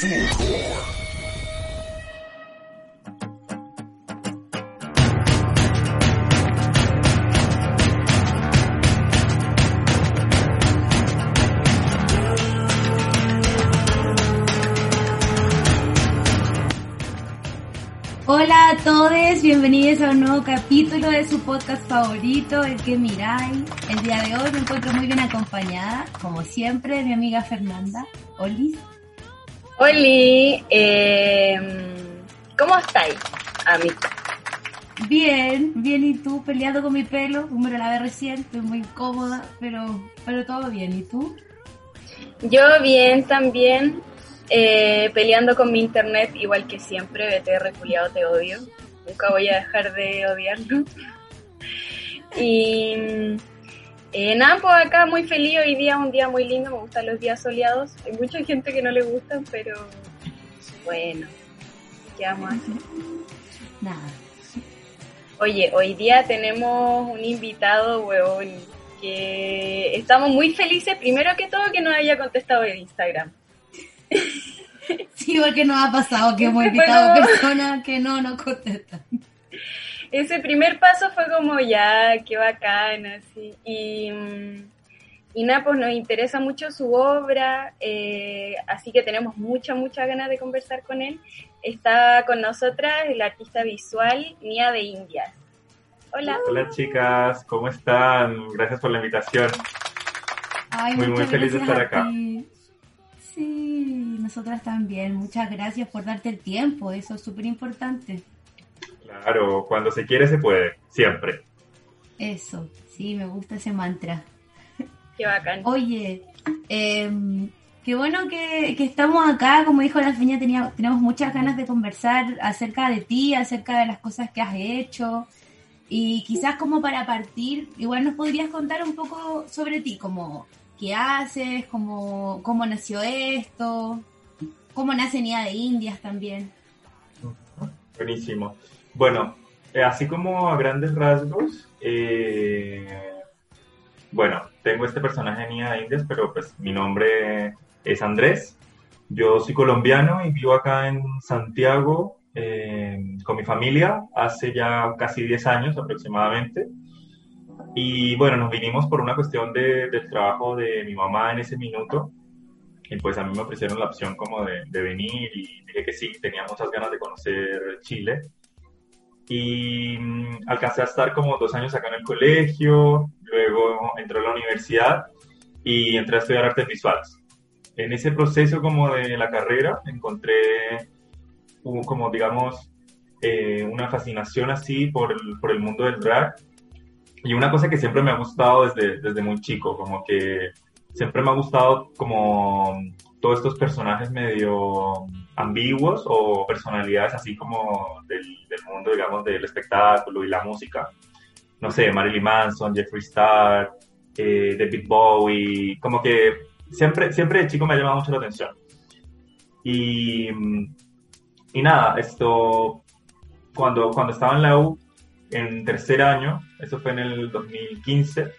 Hola a todos, bienvenidos a un nuevo capítulo de su podcast favorito, El que miráis. El día de hoy me encuentro muy bien acompañada, como siempre, de mi amiga Fernanda. Olis. Oli, eh, ¿cómo estáis, amiga? Bien, bien, ¿y tú? Peleando con mi pelo, me lo lavé recién, estoy muy cómoda, pero, pero todo bien, ¿y tú? Yo bien también, eh, peleando con mi internet igual que siempre, BTR culiado te odio, nunca voy a dejar de odiarlo. Y eh, nada, pues acá muy feliz, hoy día un día muy lindo, me gustan los días soleados, hay mucha gente que no le gustan, pero bueno, ¿qué vamos a hacer? Nada. Oye, hoy día tenemos un invitado, weón, que estamos muy felices, primero que todo que nos haya contestado en Instagram. Sí, porque nos ha pasado que hemos invitado personas que no nos contestan. Ese primer paso fue como ya, qué bacán, así. Y, y nada, pues nos interesa mucho su obra, eh, así que tenemos muchas, muchas ganas de conversar con él. Está con nosotras el artista visual Nia de Indias. Hola. Hola chicas, ¿cómo están? Gracias por la invitación. Ay, Muy, muy feliz de estar acá. Sí, nosotras también. Muchas gracias por darte el tiempo, eso es súper importante. Claro, cuando se quiere se puede, siempre. Eso, sí, me gusta ese mantra. Qué bacán. Oye, em, qué bueno que, que estamos acá, como dijo la Feña, tenía- tenemos muchas ganas de conversar acerca de ti, acerca de las cosas que has hecho. Y quizás como para partir, igual nos podrías contar un poco sobre ti, como qué haces, cómo, cómo nació esto, cómo nace Nia de Indias también. Buenísimo. Bueno, eh, así como a grandes rasgos, eh, bueno, tengo este personaje Nia de Indias, pero pues mi nombre es Andrés. Yo soy colombiano y vivo acá en Santiago eh, con mi familia hace ya casi 10 años aproximadamente. Y bueno, nos vinimos por una cuestión de- del trabajo de mi mamá en ese minuto. Y pues a mí me ofrecieron la opción como de, de venir y dije que sí, tenía muchas ganas de conocer Chile. Y mm, alcancé a estar como dos años acá en el colegio, luego entré a la universidad y entré a estudiar artes visuales. En ese proceso como de la carrera encontré un- como digamos eh, una fascinación así por el, por el mundo del drag y una cosa que siempre me ha gustado desde, desde muy chico, como que siempre me ha gustado como todos estos personajes medio ambiguos o personalidades así como del, del mundo, digamos, del espectáculo y la música. No sé, Marilyn Manson, Jeffree Star, eh, David Bowie, como que siempre, siempre de chico me ha llamado mucho la atención. Y, y nada, esto, cuando, cuando estaba en la U, en tercer año, eso fue en el 2015,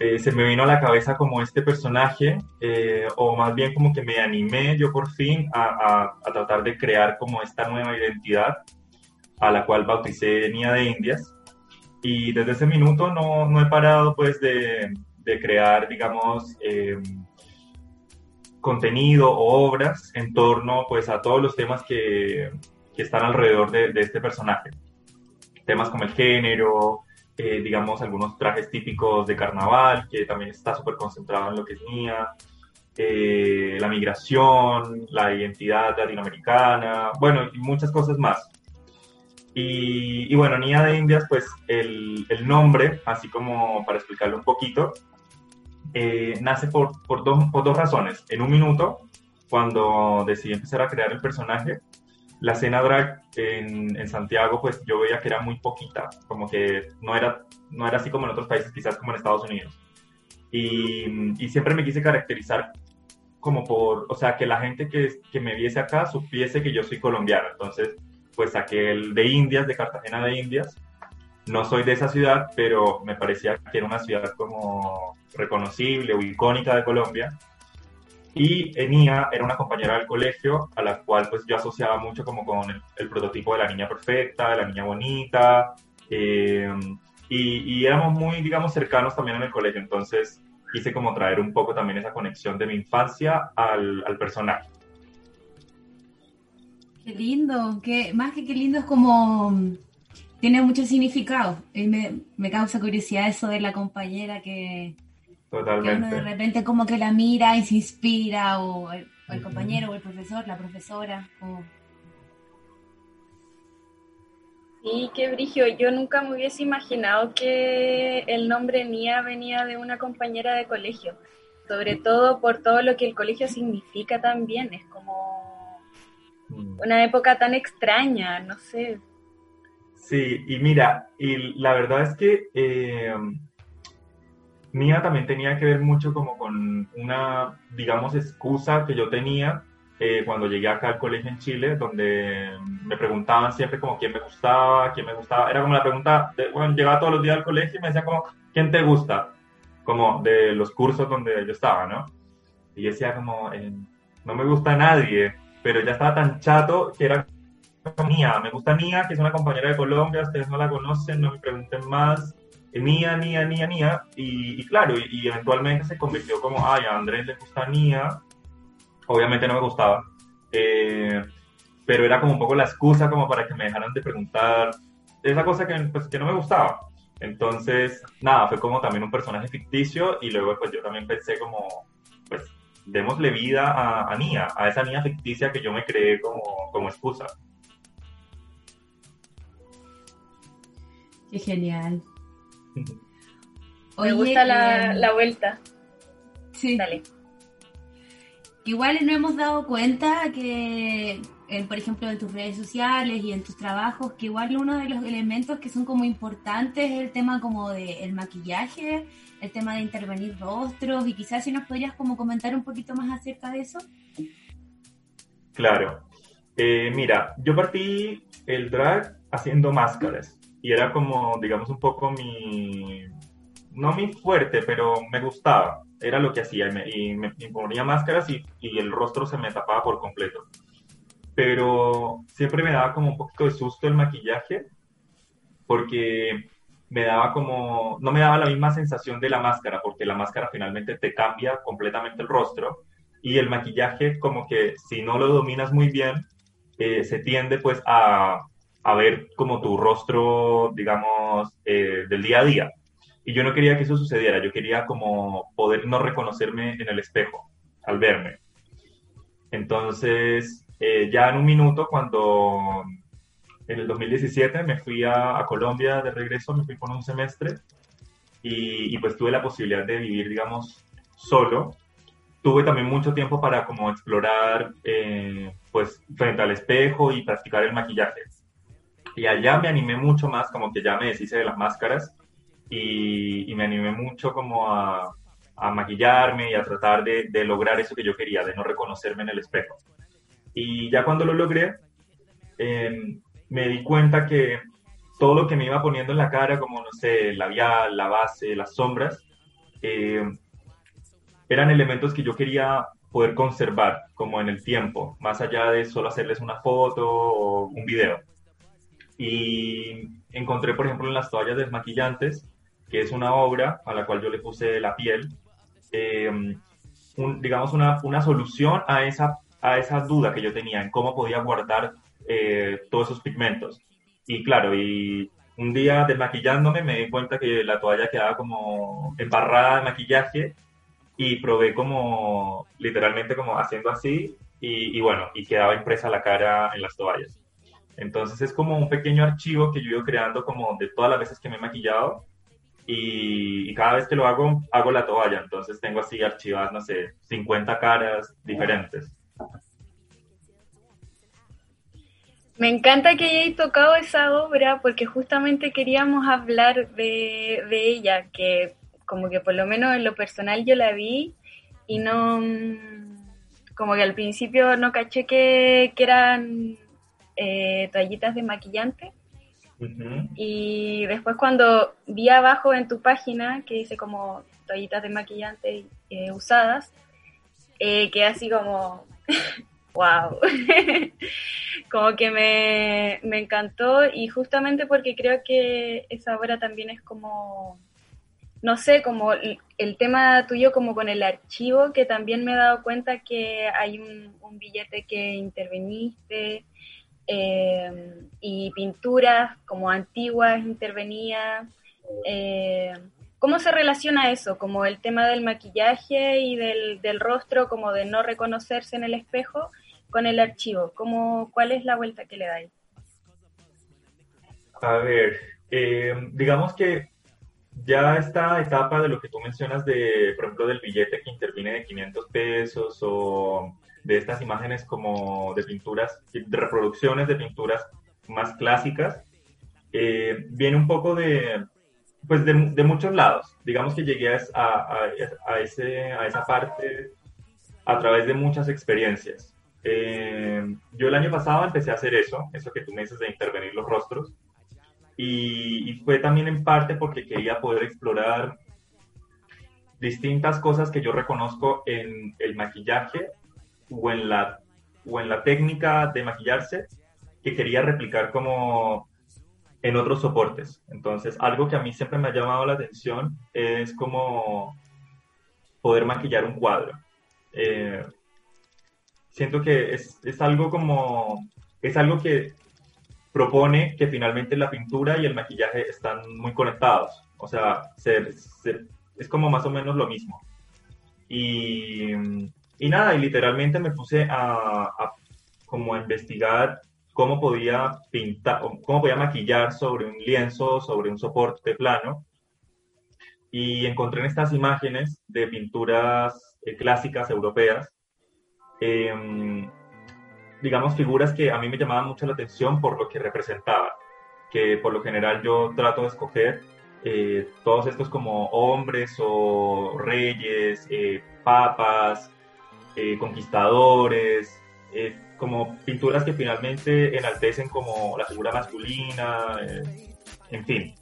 eh, se me vino a la cabeza como este personaje, eh, o más bien como que me animé yo por fin a, a- tratar de crear como esta nueva identidad a la cual bauticé Nia de Indias. Y desde ese minuto no, no he parado pues de, de crear, digamos, eh, contenido o obras en torno pues a todos los temas que, que están alrededor de, de este personaje. Temas como el género, eh, digamos, algunos trajes típicos de carnaval, que también está súper concentrado en lo que es Nia, eh, la migración, la identidad latinoamericana, bueno, y muchas cosas más. Y, y bueno, Nia de Indias, pues el, el nombre, así como para explicarlo un poquito, eh, nace por, por, dos, por dos razones. En un minuto, cuando decidí empezar a crear el personaje, la escena drag en, en, Santiago, pues yo veía que era muy poquita, como que no era, no era así como en otros países, quizás como en Estados Unidos. Y, siempre me quise caracterizar como por, o sea, que la gente que, que me viese acá supiese que yo soy colombiano. Entonces, pues saqué el de Indias, de Cartagena de Indias. No soy de esa ciudad, pero me parecía que era una ciudad como reconocible o icónica de Colombia. Y Enia era una compañera del colegio a la cual pues yo asociaba mucho como con el, prototipo de la niña perfecta, de la niña bonita, eh, y, éramos muy, digamos, cercanos también en el colegio, entonces quise como traer un poco también esa conexión de mi infancia al, al personaje. Qué lindo, que más que qué lindo es como tiene mucho significado. Y me, me causa curiosidad eso de la compañera que, Totalmente. uno de repente como que la mira y se inspira, o el, compañero, o el profesor, la profesora. Sí, qué brigio. Yo nunca me hubiese imaginado que el nombre Nia venía de una compañera de colegio. Sobre todo por todo lo que el colegio significa también. Es como mm. una época tan extraña, no sé. Sí, y mira, y la verdad es que eh, Mía también tenía que ver mucho como con una, digamos, excusa que yo tenía eh, cuando llegué acá al colegio en Chile, donde me preguntaban siempre como quién me gustaba, quién me gustaba. Era como la pregunta, de, bueno, llegaba todos los días al colegio y me decía como, ¿quién te gusta? Como de los cursos donde yo estaba, ¿no? Y decía como, eh, no me gusta nadie, pero ya estaba tan chato que era Mía, me gusta Mía, que es una compañera de Colombia, ustedes no la conocen, no me pregunten más. Nia, Nia, Nia, Nia, y, claro, y, eventualmente se convirtió como, ay, a Andrés le gusta Nia, obviamente no me gustaba, eh, pero era como un poco la excusa como para que me dejaran de preguntar esa cosa que, pues, que no me gustaba. Entonces, nada, fue como también un personaje ficticio y luego pues yo también pensé como, pues, démosle vida a, a Nia, a esa niña ficticia que yo me creé como, como excusa. Qué genial. Me gusta la, la, vuelta. Sí. Dale. Igual no hemos dado cuenta que, por ejemplo, en tus redes sociales y en tus trabajos, que igual uno de los elementos que son como importantes es el tema como del maquillaje, el tema de intervenir rostros y quizás si nos podrías como comentar un poquito más acerca de eso. Claro. Eh, mira, yo partí el drag haciendo máscaras y era como, digamos, un poco mi, no mi fuerte, pero me gustaba, era lo que hacía y me, ponía máscaras y, y, el rostro se me tapaba por completo. Pero siempre me daba como un poquito de susto el maquillaje porque me daba como, no me daba la misma sensación de la máscara, porque la máscara finalmente te cambia completamente el rostro y el maquillaje como que si no lo dominas muy bien, eh, se tiende pues a, a ver como tu rostro, digamos, eh, del día a día. Y yo no quería que eso sucediera, yo quería como poder no reconocerme en el espejo al verme. Entonces, eh, ya en un minuto, cuando en el 2017 me fui a, Colombia de regreso, me fui por un semestre y, pues tuve la posibilidad de vivir, digamos, solo. Tuve también mucho tiempo para como explorar, eh, pues, frente al espejo y practicar el maquillaje. Y allá me animé mucho más, como que ya me deshice de las máscaras y, me animé mucho como a, maquillarme y a tratar de, lograr eso que yo quería, de no reconocerme en el espejo. Y ya cuando lo logré, em, me di cuenta que todo lo que me iba poniendo en la cara, como, no sé, el labial, la base, las sombras, em, eran elementos que yo quería poder conservar como en el tiempo, más allá de solo hacerles una foto o un video. Y encontré, por ejemplo, en las toallas desmaquillantes, que es una obra a la cual yo le puse la piel, eh, digamos, una, una, solución a esa, a esa duda que yo tenía en cómo podía guardar eh, todos esos pigmentos. Y claro, y un día desmaquillándome me di cuenta que la toalla quedaba como embarrada de maquillaje y probé como literalmente como haciendo así y, y bueno, y quedaba impresa la cara en las toallas. Entonces es como un pequeño archivo que yo he ido creando como de todas las veces que me he maquillado y, cada vez que lo hago, hago la toalla. Entonces tengo así archivadas, no sé, 50 caras diferentes. Me encanta que hayáis tocado esa obra porque justamente queríamos hablar de, de, ella, que como que por lo menos en lo personal yo la vi y no, como que al principio no caché que, que eran eh, toallitas de maquillante. Y después cuando vi abajo en tu página que dice como toallitas de maquillante eh, usadas, eh, que así como, wow, como que me, me encantó y justamente porque creo que esa obra también es como no sé, como el tema tuyo como con el archivo, que también me he dado cuenta que hay un, billete que interveniste eh, y pinturas como antiguas intervenía. Eh, ¿Cómo se relaciona eso? Como el tema del maquillaje y del, del, rostro, como de no reconocerse en el espejo, con el archivo. ¿Cómo, ¿Cuál es la vuelta que le dais? A ver, eh, digamos que ya esta etapa de lo que tú mencionas de, por ejemplo, del billete que interviene de 500 pesos o de estas imágenes como de pinturas, de reproducciones de pinturas más clásicas, eh, viene un poco de, pues de, de, muchos lados. Digamos que llegué a, a, a, ese, a esa parte a través de muchas experiencias. Eh, yo el año pasado empecé a hacer eso, eso que tú me dices de intervenir los rostros, y, fue también en parte porque quería poder explorar distintas cosas que yo reconozco en el maquillaje o en la, o en la técnica de maquillarse que quería replicar como en otros soportes. Entonces, algo que a mí siempre me ha llamado la atención es como poder maquillar un cuadro. Eh, siento que es, es, algo como, es algo que propone que finalmente la pintura y el maquillaje están muy conectados. O sea, es como más o menos lo mismo. Y, y nada, y literalmente me puse a, como a investigar cómo podía pintar, cómo podía maquillar sobre un lienzo, sobre un soporte plano. Y encontré en estas imágenes de pinturas eh, clásicas europeas eh, digamos, figuras que a mí me llamaban mucho la atención por lo que representaban, que por lo general yo trato de escoger eh, todos estos como hombres o reyes, eh, papas, eh, conquistadores, como pinturas que finalmente enaltecen como la figura masculina, en fin.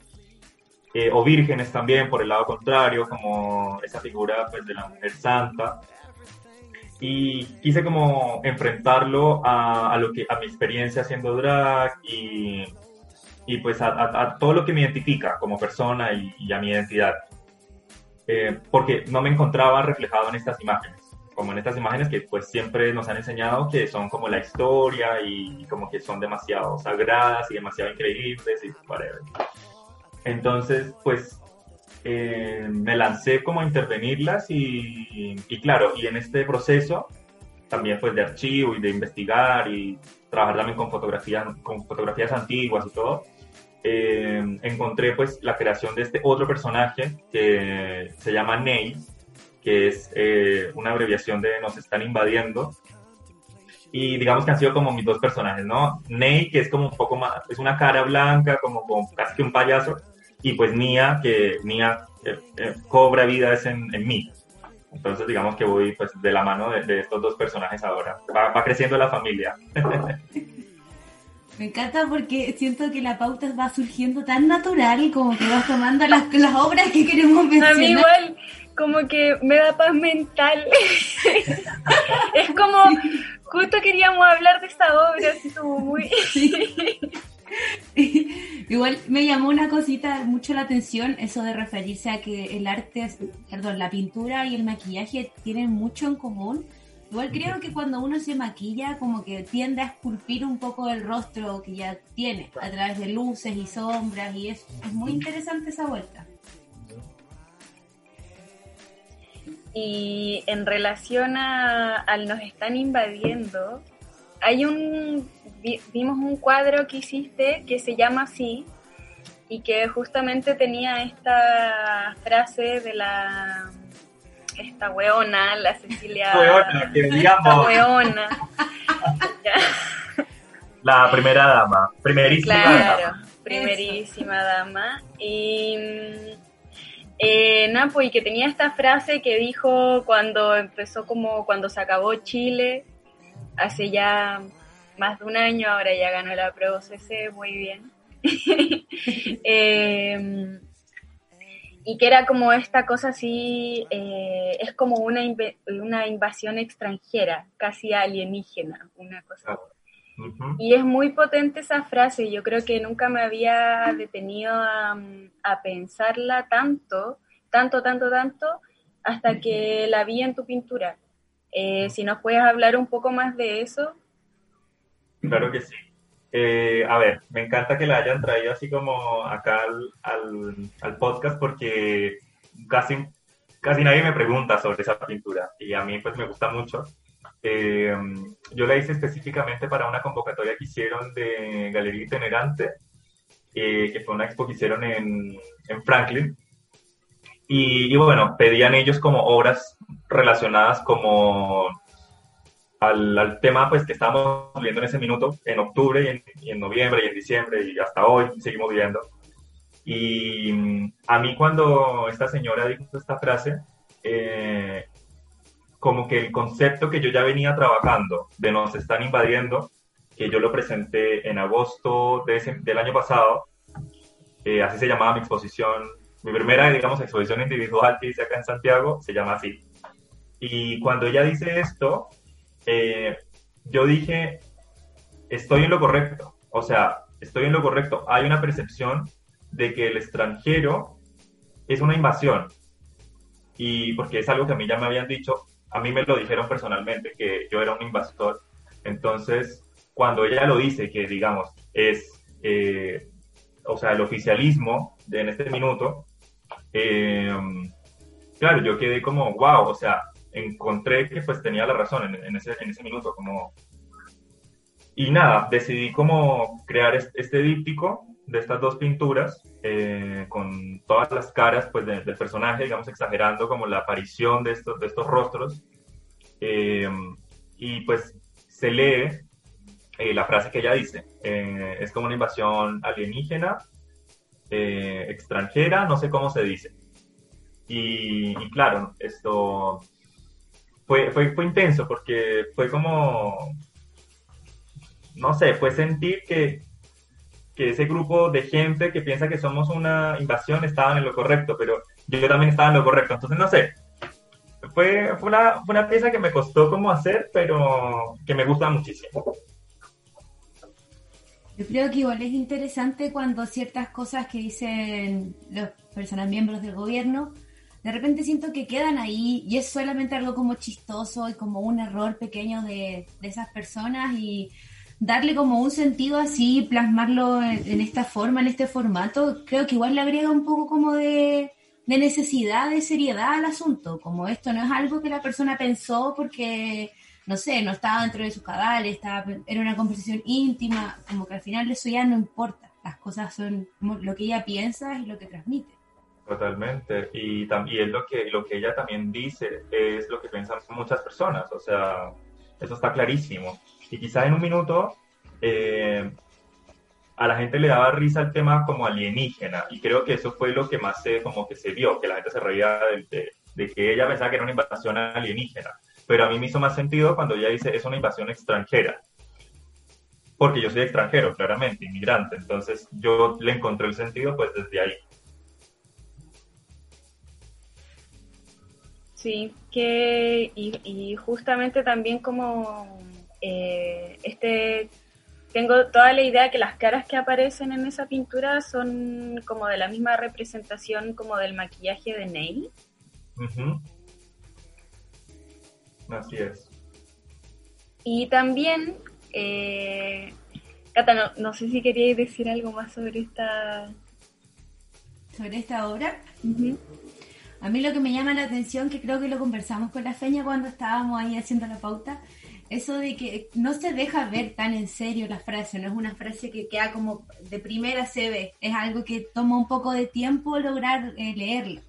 o vírgenes también, por el lado contrario, como esa figura pues, de la mujer santa y quise como enfrentarlo a, lo que, a mi experiencia haciendo drag y, y pues a, todo lo que me identifica como persona y, a mi identidad. Eh, porque no me encontraba reflejado en estas imágenes, como en estas imágenes que pues siempre nos han enseñado que son como la historia y, como que son demasiado sagradas y demasiado increíbles y whatever. Entonces, pues eh, me lancé como a intervenirlas y, claro, y en este proceso también pues de archivo y de investigar y trabajar también con fotografías, con fotografías antiguas y todo, eh, encontré pues la creación de este otro personaje que se llama Ney, que es eh, una abreviación de nos están invadiendo. Y digamos que han sido como mis dos personajes, ¿no? Ney, que es como un poco más, es una cara blanca, como, como casi que un payaso, y pues Mía, que Mía eh, eh, cobra vida en, en mí. Entonces digamos que voy pues de la mano de, estos dos personajes ahora. Va, creciendo la familia. Me encanta porque siento que la pauta va surgiendo tan natural como que vas tomando las, las obras que queremos mencionar. A mí igual como que me da paz mental. es como, justo queríamos hablar de esta obra, así como muy... Igual me llamó una cosita mucho la atención, eso de referirse a que el arte, perdón, la pintura y el maquillaje tienen mucho en común. Igual creo que cuando uno se maquilla, como que tiende a esculpir un poco el rostro que ya tiene, a través de luces y sombras, y es, es muy interesante esa vuelta. Y en relación a, al nos están invadiendo, hay un vimos un cuadro que hiciste que se llama así y que justamente tenía esta frase de la esta weona, la Cecilia. Weona, que digamos. Weona. la primera dama, primerísima claro, dama. primerísima dama. Y eh, Napo, y que tenía esta frase que dijo cuando empezó como cuando se acabó Chile, hace ya más de un año, ahora ya ganó la Pro CC, muy bien. Em, y que era como esta cosa así, eh, es como una, una invasión extranjera, casi alienígena, una cosa. Ah, y es muy potente esa frase, yo creo que nunca me había detenido a, pensarla tanto, tanto, tanto, tanto, hasta que la vi en tu pintura. Eh, si nos puedes hablar un poco más de eso. Claro que sí. Eh, a ver, me encanta que la hayan traído así como acá al, al, podcast porque casi, casi nadie me pregunta sobre esa pintura y a mí pues me gusta mucho. Eh, yo la hice específicamente para una convocatoria que hicieron de Galería Itinerante, eh, que fue una expo que hicieron en, en Franklin. Y, y, bueno, pedían ellos como obras relacionadas como al, tema pues que estábamos viendo en ese minuto, en octubre y en, noviembre y en diciembre y hasta hoy seguimos viendo. Y mm, a mí cuando esta señora dijo esta frase, eh, como que el concepto que yo ya venía trabajando de nos están invadiendo, que yo lo presenté en agosto de del año pasado, eh, así se llamaba mi exposición, mi primera, digamos, exposición individual que hice acá en Santiago, se llama así. Y cuando ella dice esto, eh, yo dije, estoy en lo correcto. O sea, estoy en lo correcto. Hay una percepción de que el extranjero es una invasión. Y porque es algo que a mí ya me habían dicho, a mí me lo dijeron personalmente, que yo era un invasor. Entonces, cuando ella lo dice, que digamos, es, eh, o sea, el oficialismo de en este minuto, eh, claro, yo quedé como, wow, o sea, encontré que pues tenía la razón en, ese, en ese minuto, como... Y nada, decidí como crear este, díptico de estas dos pinturas eh, con todas las caras pues del personaje, digamos exagerando como la aparición de estos, de estos rostros. Eh, y pues se lee eh, la frase que ella dice, es como una invasión alienígena, extranjera, no sé cómo se dice. Y, y, claro, esto fue, fue, fue intenso porque fue como, no sé, fue sentir que, que ese grupo de gente que piensa que somos una invasión estaban en lo correcto, pero yo también estaba en lo correcto. Entonces, no sé, fue, fue, una, fue una pieza que me costó como hacer, pero que me gusta muchísimo. Yo creo que igual es interesante cuando ciertas cosas que dicen los personas miembros del gobierno de repente siento que quedan ahí y es solamente algo como chistoso y como un error pequeño de, esas personas y darle como un sentido así, plasmarlo en, esta forma, en este formato, creo que igual le agrega un poco como de, necesidad, de seriedad al asunto, como esto no es algo que la persona pensó porque, no sé, no estaba dentro de sus cabales, estaba, era una conversación íntima, como que al final eso ya no importa, las cosas son lo que ella piensa y lo que transmite. Totalmente. Y también lo que, lo que ella también dice es lo que piensan muchas personas. O sea, eso está clarísimo. Y quizás en un minuto eh, a la gente le daba risa el tema como alienígena. Y creo que eso fue lo que más se, como que se vio, que la gente se reía de, que ella pensaba que era una invasión alienígena. Pero a mí me hizo más sentido cuando ella dice es una invasión extranjera. Porque yo soy extranjero, claramente, inmigrante. Entonces yo le encontré el sentido pues desde ahí. Sí, que y, justamente también como eh, este tengo toda la idea que las caras que aparecen en esa pintura son como de la misma representación como del maquillaje de Neil. Así es. Y también, eh, Cata, no, sé si queríais decir algo más sobre esta... ¿Sobre esta obra? A mí lo que me llama la atención, que creo que lo conversamos con la Feña cuando estábamos ahí haciendo la pauta, eso de que no se deja ver tan en serio la frase, no es una frase que queda como de primera se ve, es algo que toma un poco de tiempo lograr eh, leerlo.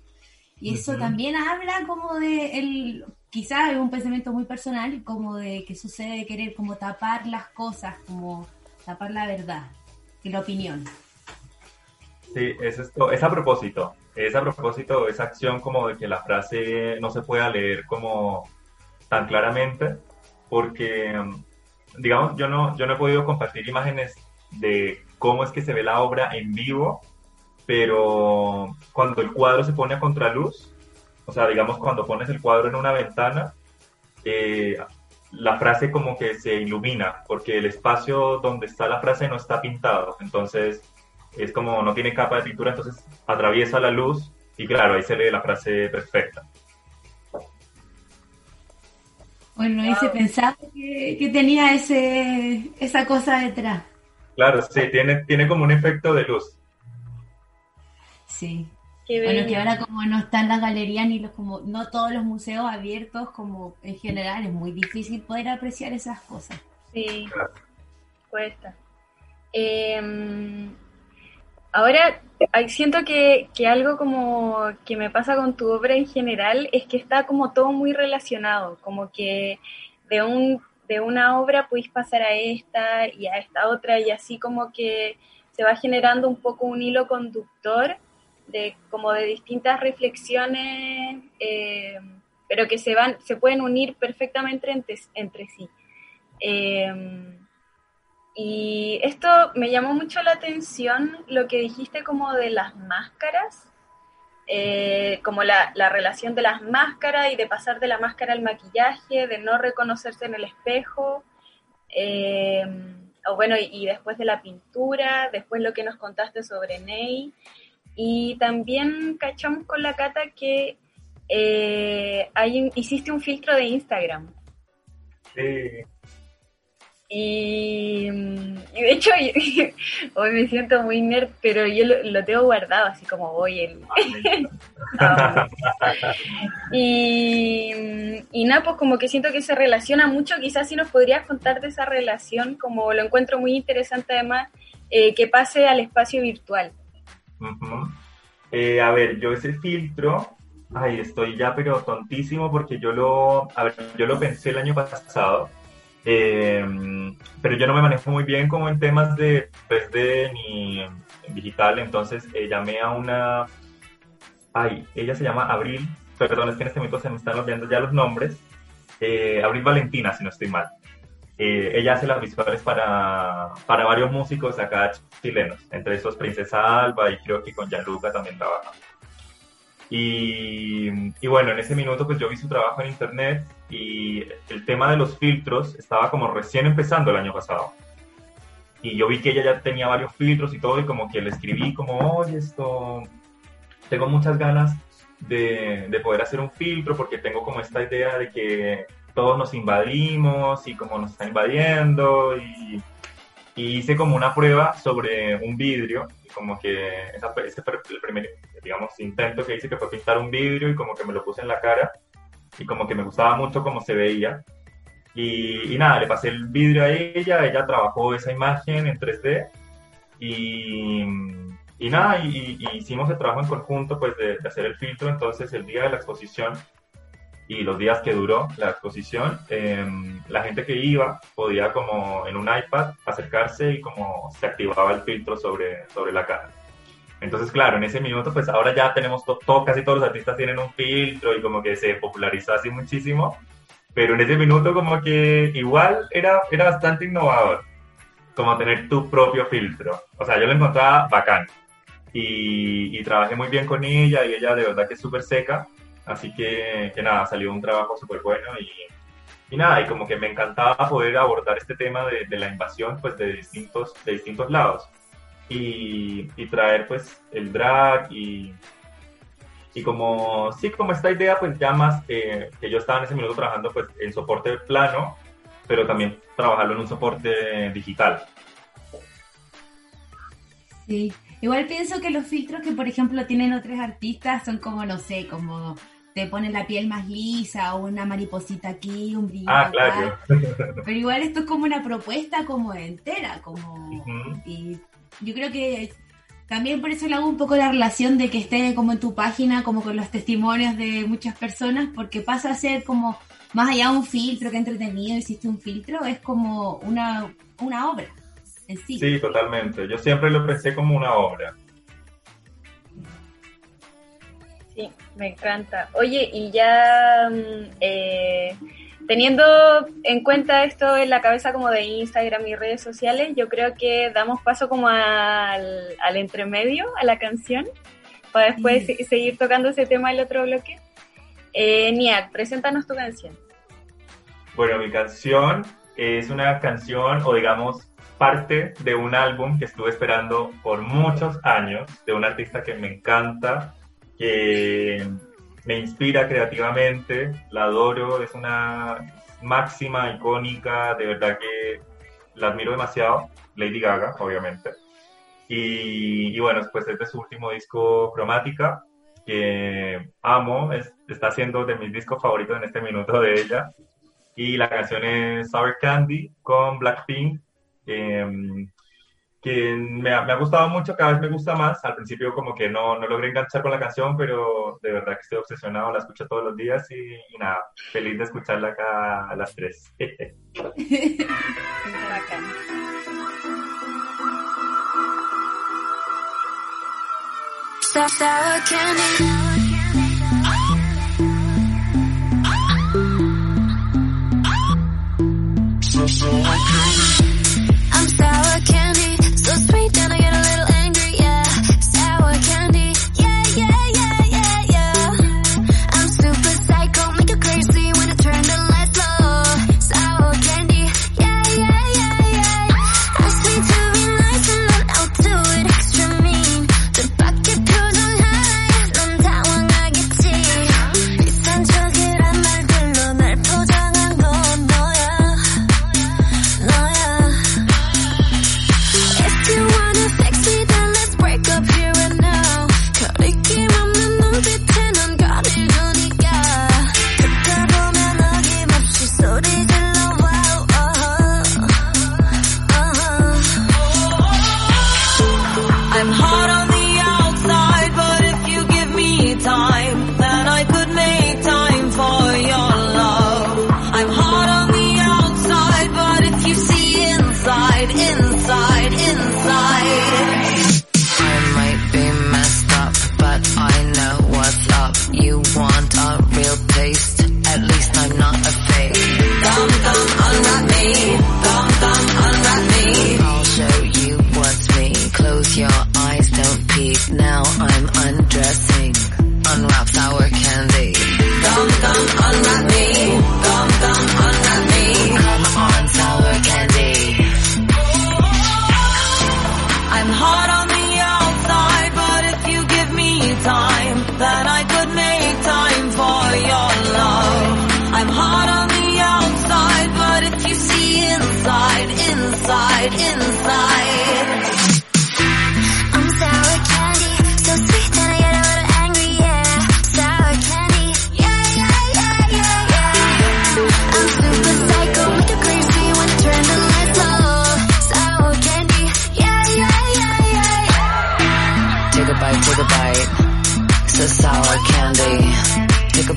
Y eso también habla como de el, quizás es un pensamiento muy personal, como de que sucede querer como tapar las cosas, como tapar la verdad y la opinión. Sí, es esto, es a propósito es a propósito esa acción como de que la frase no se pueda leer como tan claramente, porque, digamos, yo no, yo no he podido compartir imágenes de cómo es que se ve la obra en vivo, pero cuando el cuadro se pone a contraluz, o sea, digamos cuando pones el cuadro en una ventana, eh, la frase como que se ilumina, porque el espacio donde está la frase no está pintado, entonces es como no tiene capa de pintura, entonces atraviesa la luz y claro, ahí se lee la frase perfecta. Bueno, ahí se pensaba que, tenía ese, esa cosa detrás. Claro, sí, tiene, tiene como un efecto de luz. Sí. bueno, que ahora como no están las galerías ni los como no todos los museos abiertos como en general es muy difícil poder apreciar esas cosas. Sí, cuesta. Em, ahora siento que, que, algo como que me pasa con tu obra en general es que está como todo muy relacionado, como que de un de una obra puedes pasar a esta y a esta otra y así como que se va generando un poco un hilo conductor de como de distintas reflexiones, eh, pero que se van, se pueden unir perfectamente entre, sí. Eh, y esto me llamó mucho la atención lo que dijiste como de las máscaras, eh, como la, la, relación de las máscaras y de pasar de la máscara al maquillaje, de no reconocerse en el espejo, o bueno, y, después de la pintura, después lo que nos contaste sobre Ney. Y también cachamos con la Cata que eh, hiciste un filtro de Instagram. Sí. Y, de hecho, hoy me siento muy nerd, pero yo lo, tengo guardado, así como voy el... y, y nada, pues como que siento que se relaciona mucho, quizás si nos podrías contar de esa relación, como lo encuentro muy interesante además, eh, que pase al espacio virtual. Eh, a ver, yo ese filtro, ay, estoy ya pero tontísimo porque yo lo, a ver, yo lo pensé el año pasado, eh, pero yo no me manejo muy bien como en temas de 3D ni digital, entonces eh, llamé a una, ay, ella se llama Abril, perdón, es que en este momento se me están olvidando ya los nombres, Abril Valentina, si no estoy mal. Eh, ella hace las visuales para, para varios músicos acá chilenos, entre esos Princesa Alba y creo que con Gianluca también trabaja. Y, y, bueno, en ese minuto pues yo vi su trabajo en internet y el tema de los filtros estaba como recién empezando el año pasado. Y yo vi que ella ya tenía varios filtros y todo y como que le escribí como, oye, esto, tengo muchas ganas de, de poder hacer un filtro porque tengo como esta idea de que todos nos invadimos y como nos está invadiendo y, hice como una prueba sobre un vidrio y como que ese fue el primer, digamos, intento que hice que fue pintar un vidrio y como que me lo puse en la cara y como que me gustaba mucho cómo se veía y, nada, le pasé el vidrio a ella, ella trabajó esa imagen en 3D y, y nada, y, hicimos el trabajo en conjunto pues de, de hacer el filtro, entonces el día de la exposición y los días que duró la exposición, em, la gente que iba podía como en un iPad acercarse y como se activaba el filtro sobre, sobre la cara. Entonces, claro, en ese minuto, pues ahora ya tenemos todo, casi todos los artistas tienen un filtro y como que se popularizó así muchísimo, pero en ese minuto como que igual era, era bastante innovador, como tener tu propio filtro. O sea, yo lo encontraba bacán y, y trabajé muy bien con ella y ella de verdad que es súper seca Así que, que nada, salió un trabajo súper bueno y, y, nada, y como que me encantaba poder abordar este tema de, de la invasión pues de distintos, de distintos lados y, y traer pues el drag y, y como, sí, como esta idea pues ya más que yo estaba en ese minuto trabajando pues en soporte plano, pero también trabajarlo en un soporte digital. Sí, igual pienso que los filtros que por ejemplo tienen otros artistas son como, no sé, como te ponen la piel más lisa o una mariposita aquí, un brillo ah, claro. Pero igual esto es como una propuesta como entera, como... Y yo creo que también por eso le hago un poco la relación de que esté como en tu página, como con los testimonios de muchas personas, porque pasa a ser como más allá de un filtro que entretenido, hiciste un filtro, es como una, una obra en sí. Sí, totalmente. Yo siempre lo pensé como una obra. Sí, me encanta. Oye, y ya mm, eh, teniendo en cuenta esto en la cabeza como de Instagram y redes sociales, yo creo que damos paso como al, al entremedio, a la canción, para después seguir tocando ese tema el otro bloque. Eh, Niak, preséntanos tu canción. Bueno, mi canción es una canción, o digamos, parte de un álbum que estuve esperando por muchos años, de un artista que me encanta, que me inspira creativamente, la adoro, es una máxima icónica, de verdad que la admiro demasiado, Lady Gaga, obviamente. Y, bueno, después es de su último disco, Cromática, que amo, está siendo de mis discos favoritos en este minuto de ella. Y la canción es Sour Candy con Blackpink. Em, que me ha, gustado mucho, cada vez me gusta más. Al principio como que no, no logré enganchar con la canción, pero de verdad que estoy obsesionado, la escucho todos los días y, nada, feliz de escucharla acá a las tres.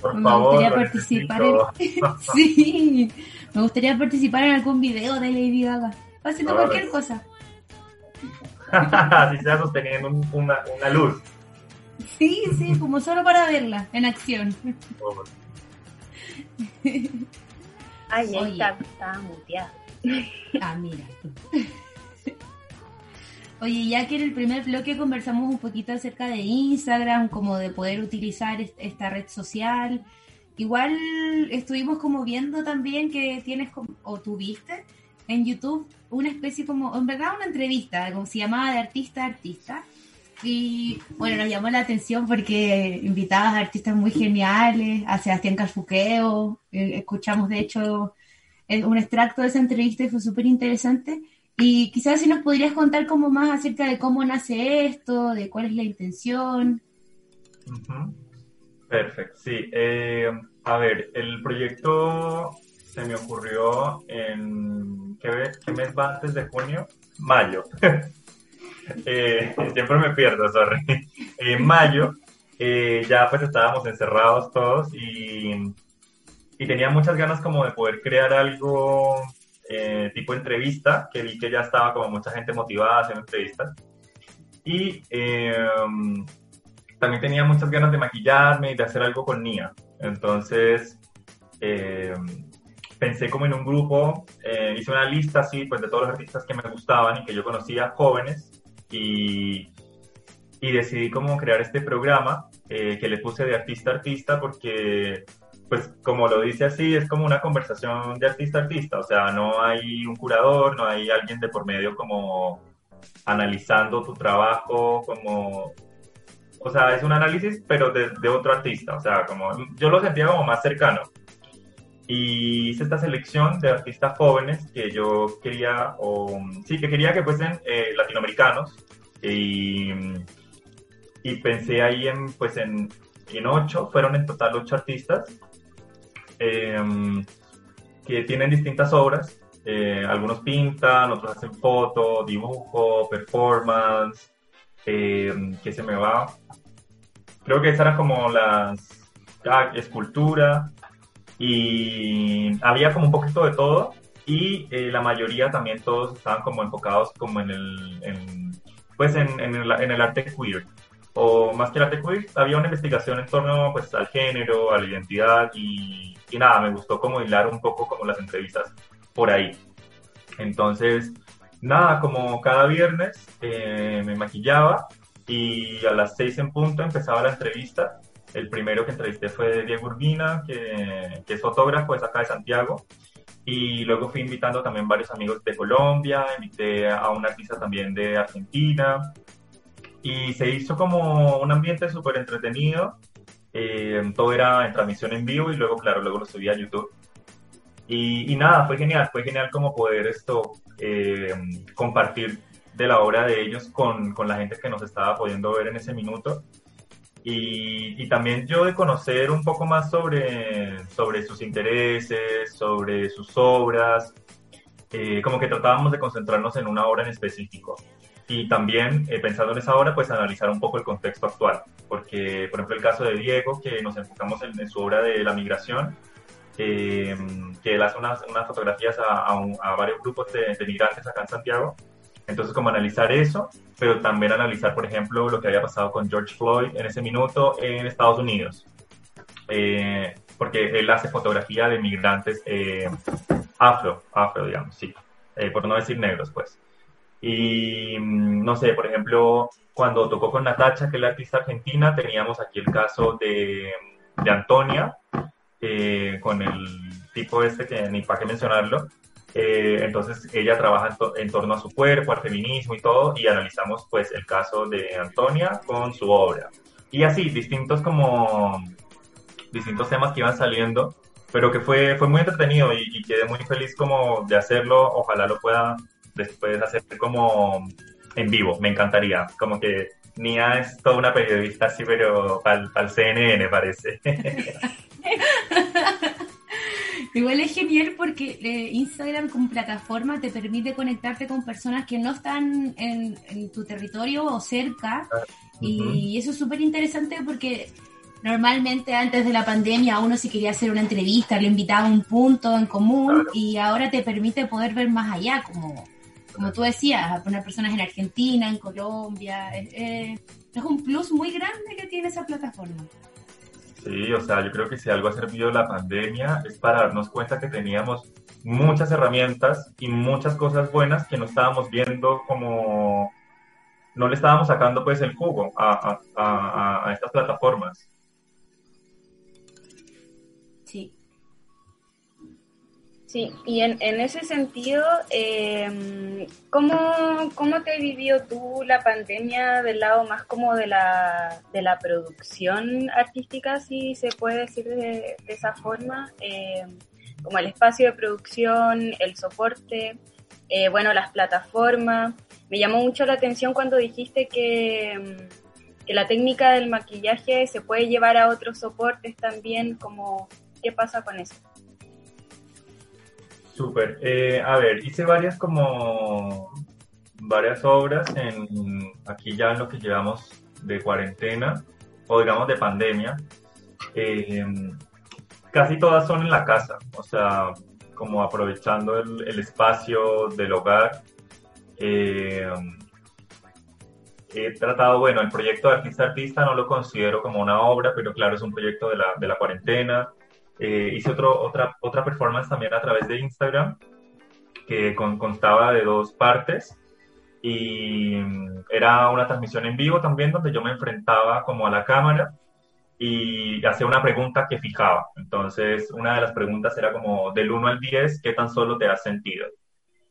Por me favor, gustaría participar sí, me gustaría participar en algún video de Lady Gaga. Haciendo cualquier cosa. Así sea sosteniendo una, una luz. Sí, sí, como solo para verla en acción. Ay, ahí está, está muteada. Ah, mira Oye, ya que en el primer bloque conversamos un poquito acerca de Instagram, como de poder utilizar esta red social. Igual estuvimos como viendo también que tienes o tuviste en YouTube una especie como, en verdad una entrevista, como se llamaba de artista a artista. Y bueno, nos llamó la atención porque invitabas a artistas muy geniales, a Sebastián Carfuqueo, eh, escuchamos de hecho un extracto de esa entrevista y fue súper interesante. Y quizás si nos podrías contar como más acerca de cómo nace esto, de cuál es la intención. Perfecto, sí. Eh, a ver, el proyecto se me ocurrió en, ¿qué, mes va antes de junio? Mayo. Eh, siempre me pierdo, sorry. En mayo eh, ya pues estábamos encerrados todos y, y, tenía muchas ganas como de poder crear algo eh, tipo entrevista, que vi que ya estaba como mucha gente motivada haciendo entrevistas. Y em, también tenía muchas ganas de maquillarme y de hacer algo con Nia. Entonces, em, pensé como en un grupo, eh, hice una lista así, pues de todos los artistas que me gustaban y que yo conocía jóvenes y, y decidí como crear este programa eh, que le puse de artista a artista porque pues como lo dice así, es como una conversación de artista a artista, o sea, no hay un curador, no hay alguien de por medio como analizando tu trabajo, como, o sea, es un análisis, pero de, otro artista, o sea, como yo lo sentía como más cercano. Y hice esta selección de artistas jóvenes que yo quería, o sí, que quería que fuesen eh, latinoamericanos y, y, pensé ahí en, pues en, en ocho, fueron en total ocho artistas em, que tienen distintas obras, eh, algunos pintan, otros hacen foto, dibujo, performance, eh, ¿qué se me va? Creo que esas eran como las, ah, escultura, y había como un poquito de todo. Y eh, la mayoría también todos estaban como enfocados como en el, pues en, en, el, en, el, arte queer. O más que el arte queer había una investigación en torno pues al género, a la identidad y, y nada, me gustó como hilar un poco como las entrevistas por ahí. Entonces, nada, como cada viernes eh, me maquillaba y a las seis en punto empezaba la entrevista el primero que entrevisté fue Diego Urbina, que, es fotógrafo, es acá de Santiago. Y luego fui invitando también varios amigos de Colombia, invité a un artista también de Argentina. Y se hizo como un ambiente súper entretenido. Eh, todo era en transmisión en vivo y luego, claro, luego lo subí a YouTube. Y, nada, fue genial, fue genial como poder esto eh, compartir de la obra de ellos con, con la gente que nos estaba pudiendo ver en ese minuto y, también yo de conocer un poco más sobre, sobre sus intereses, sobre sus obras, eh, como que tratábamos de concentrarnos en una obra en específico. Y también, eh, pensando en esa obra, pues analizar un poco el contexto actual, porque, por ejemplo, el caso de Diego, que nos enfocamos en, su obra de la migración, eh, que él hace unas, unas fotografías a, a, varios grupos de, de migrantes acá en Santiago, entonces, como analizar eso, pero también analizar, por ejemplo, lo que había pasado con George Floyd en ese minuto en Estados Unidos. Eh, porque él hace fotografía de migrantes eh, afro, afro, digamos, sí, eh, por no decir negros, pues. Y mm, no sé, por ejemplo, cuando tocó con Natacha, que es la artista argentina, teníamos aquí el caso de, de Antonia, con el tipo este que ni para qué mencionarlo, eh, entonces ella trabaja en, torno a su cuerpo, al feminismo y todo, y analizamos pues el caso de Antonia con su obra. Y así, distintos como, distintos temas que iban saliendo, pero que fue, fue muy entretenido y, quedé muy feliz como de hacerlo, ojalá lo pueda después hacer como en vivo, me encantaría, como que Nia es toda una periodista así, pero para el CNN parece. Igual es genial porque eh, Instagram como plataforma te permite conectarte con personas que no están en, tu territorio o cerca. Y eso es súper interesante porque normalmente antes de la pandemia uno si quería hacer una entrevista, lo invitaba a un punto en común y ahora te permite poder ver más allá, como, como tú decías, a poner personas en Argentina, en Colombia. es un plus muy grande que tiene esa plataforma. Sí, o sea, yo creo que si algo ha servido la pandemia es para darnos cuenta que teníamos muchas herramientas y muchas cosas buenas que no estábamos viendo como, no le estábamos sacando pues el jugo a estas plataformas. Sí, y en, en ese sentido, eh, ¿cómo, ¿cómo te vivió tú la pandemia del lado más como de la, de la producción artística, si se puede decir de, esa forma? Em, como el espacio de producción, el soporte, eh, bueno, las plataformas. Me llamó mucho la atención cuando dijiste que, em, que la técnica del maquillaje se puede llevar a otros soportes también, como, ¿qué pasa con eso? Súper. Eh, a ver, hice varias como varias obras en aquí ya en lo que llevamos de cuarentena o digamos de pandemia. Eh, casi todas son en la casa, o sea, como aprovechando el, espacio del hogar. Eh, he tratado, bueno, el proyecto de artista artista no lo considero como una obra, pero claro, es un proyecto de la, de la cuarentena. Eh, hice otro, otra, otra performance también a través de Instagram, que constaba de dos partes y mm, era una transmisión en vivo también donde yo me enfrentaba como a la cámara y hacía una pregunta que fijaba. Entonces, una de las preguntas era como del 1 al 10, ¿qué tan solo te has sentido?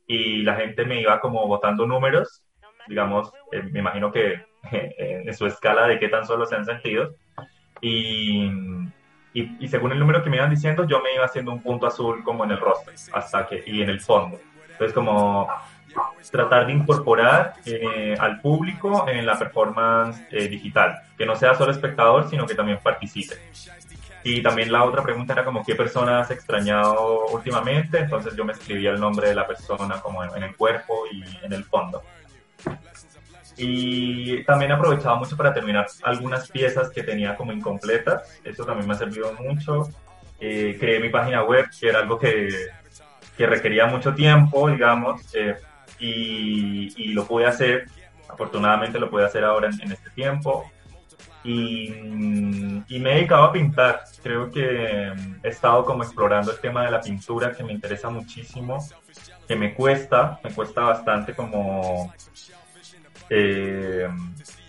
Y la gente me iba como votando números, digamos, eh, me imagino que en su escala de qué tan solo se han sentido. Y, y, según el número que me iban diciendo, yo me iba haciendo un punto azul como en el rostro hasta que, y en el fondo. Entonces, como tratar de incorporar eh, al público en la performance eh, digital, que no sea solo espectador, sino que también participe. Y también la otra pregunta era como qué persona has extrañado últimamente, entonces yo me escribía el nombre de la persona como en, el cuerpo y en el fondo. Y también aprovechaba mucho para terminar algunas piezas que tenía como incompletas, eso también me ha servido mucho. Eh, creé mi página web, que era algo que, que requería mucho tiempo, digamos, eh, y, lo pude hacer, afortunadamente lo pude hacer ahora en, este tiempo. Y, me he dedicado a pintar. Creo que he estado como explorando el tema de la pintura que me interesa muchísimo, que me cuesta, me cuesta bastante como eh,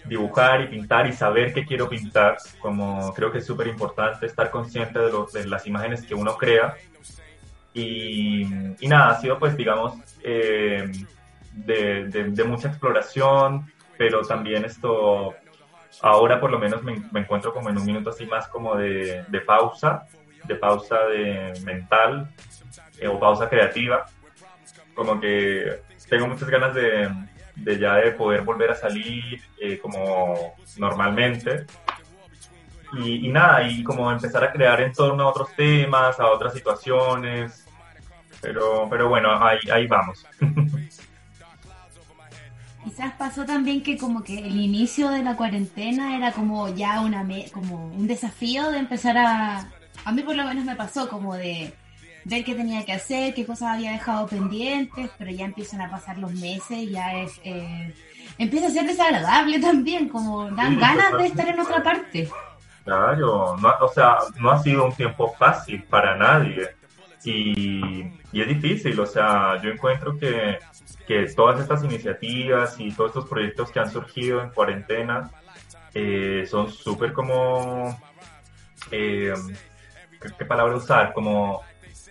dibujar y pintar y saber qué quiero pintar. Como creo que es súper importante estar consciente de, de las imágenes que uno crea. Y, y nada, ha sido pues digamos eh, de, mucha exploración, pero también esto, ahora por lo menos me, encuentro como en un minuto así más como de, pausa, de pausa de mental eh, o pausa creativa, como que tengo muchas ganas de, ya de poder volver a salir eh, como normalmente. Y, nada, y como empezar a crear en torno a otros temas, a otras situaciones, pero, pero bueno, ahí, ahí vamos. Quizás pasó también que como que el inicio de la cuarentena era como ya una como un desafío de empezar a a mí por lo menos me pasó como de ver qué tenía que hacer, qué cosas había dejado pendientes, pero ya empiezan a pasar los meses, ya es eh, empieza a ser desagradable también, como dan ganas de estar en otra parte. Claro, no, o sea, no ha sido un tiempo fácil para nadie y, y es difícil, o sea, yo encuentro que que todas estas iniciativas y todos estos proyectos que han surgido en cuarentena eh, son súper como, eh, ¿qué, palabra usar? Como,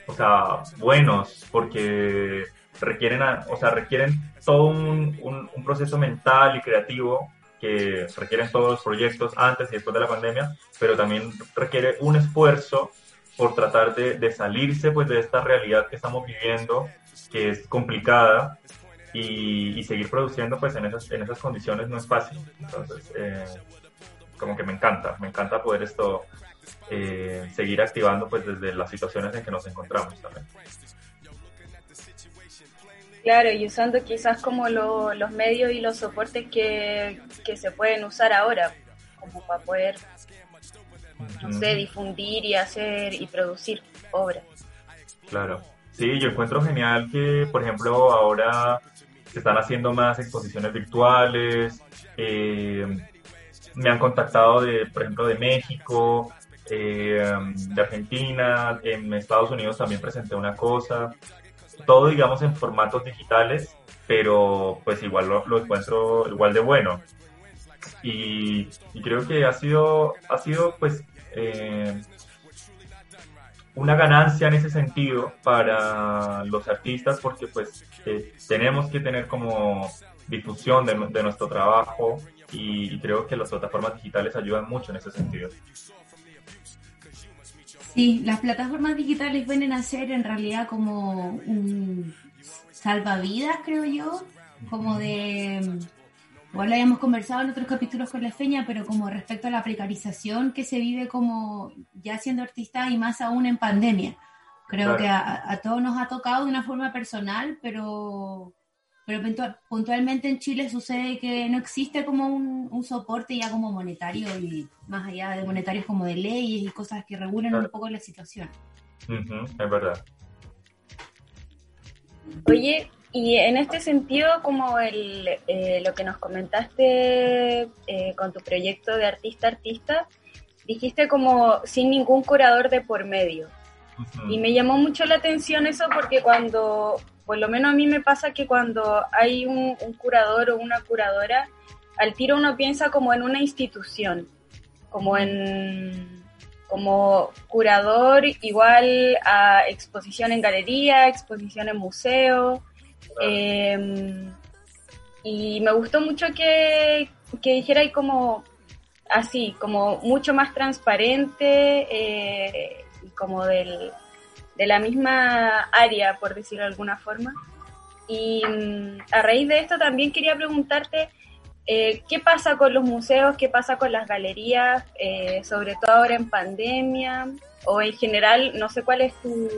o sea, buenos porque requieren, o sea, requieren todo un, un, proceso mental y creativo que requieren todos los proyectos antes y después de la pandemia, pero también requiere un esfuerzo por tratar de, de salirse pues de esta realidad que estamos viviendo, que es complicada y, seguir produciendo pues en esas, en esas condiciones no es fácil. Entonces, eh, como que me encanta, me encanta poder esto eh, seguir activando pues desde las situaciones en que nos encontramos también. Claro, y usando quizás como los medios y los soportes que, que se pueden usar ahora, como para poder, no sé, difundir y hacer y producir obras. Claro. Sí, yo encuentro genial que, por ejemplo, ahora se están haciendo más exposiciones virtuales. Eh, me han contactado de, por ejemplo, de México, eh, de Argentina, en Estados Unidos también presenté una cosa. Todo, digamos, en formatos digitales, pero pues igual lo, encuentro igual de bueno. Y, creo que ha sido, ha sido pues eh, una ganancia en ese sentido para los artistas porque pues eh, tenemos que tener como difusión de, nuestro trabajo y, creo que las plataformas digitales ayudan mucho en ese sentido. Sí, las plataformas digitales vienen a ser en realidad como un salvavidas, creo yo, como de Igual lo habíamos conversado en otros capítulos con la Feña, pero como respecto a la precarización que se vive como ya siendo artista y más aún en pandemia. Creo que a, todos nos ha tocado de una forma personal, pero, pero puntualmente en Chile sucede que no existe como un, soporte ya como monetario y más allá de monetarios como de leyes y cosas que regulen un poco la situación. es verdad. Oye, y en este sentido, como el, eh, lo que nos comentaste eh, con tu proyecto de artista-artista, dijiste como sin ningún curador de por medio. Y me llamó mucho la atención eso porque cuando, por lo menos a mí me pasa que cuando hay un, curador o una curadora, al tiro uno piensa como en una institución, como en como curador igual a exposición en galería, exposición en museo. Em, y me gustó mucho que, que dijera ahí como así, como mucho más transparente eh, y como del, de la misma área, por decirlo de alguna forma. Y mm, a raíz de esto también quería preguntarte eh, qué pasa con los museos, qué pasa con las galerías, eh, sobre todo ahora en pandemia, o en general, no sé cuál es tu,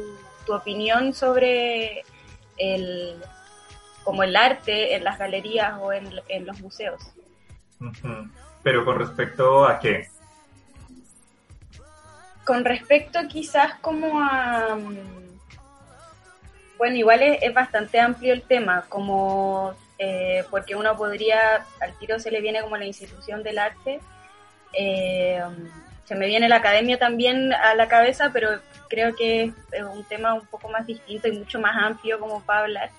tu opinión sobre el, como el arte en las galerías o en, en los museos. Pero con respecto a qué? Con respecto quizás como a... Bueno, igual es, bastante amplio el tema, como eh, porque uno podría, al tiro se le viene como la institución del arte, eh, se me viene la academia también a la cabeza, pero creo que es un tema un poco más distinto y mucho más amplio como para hablar.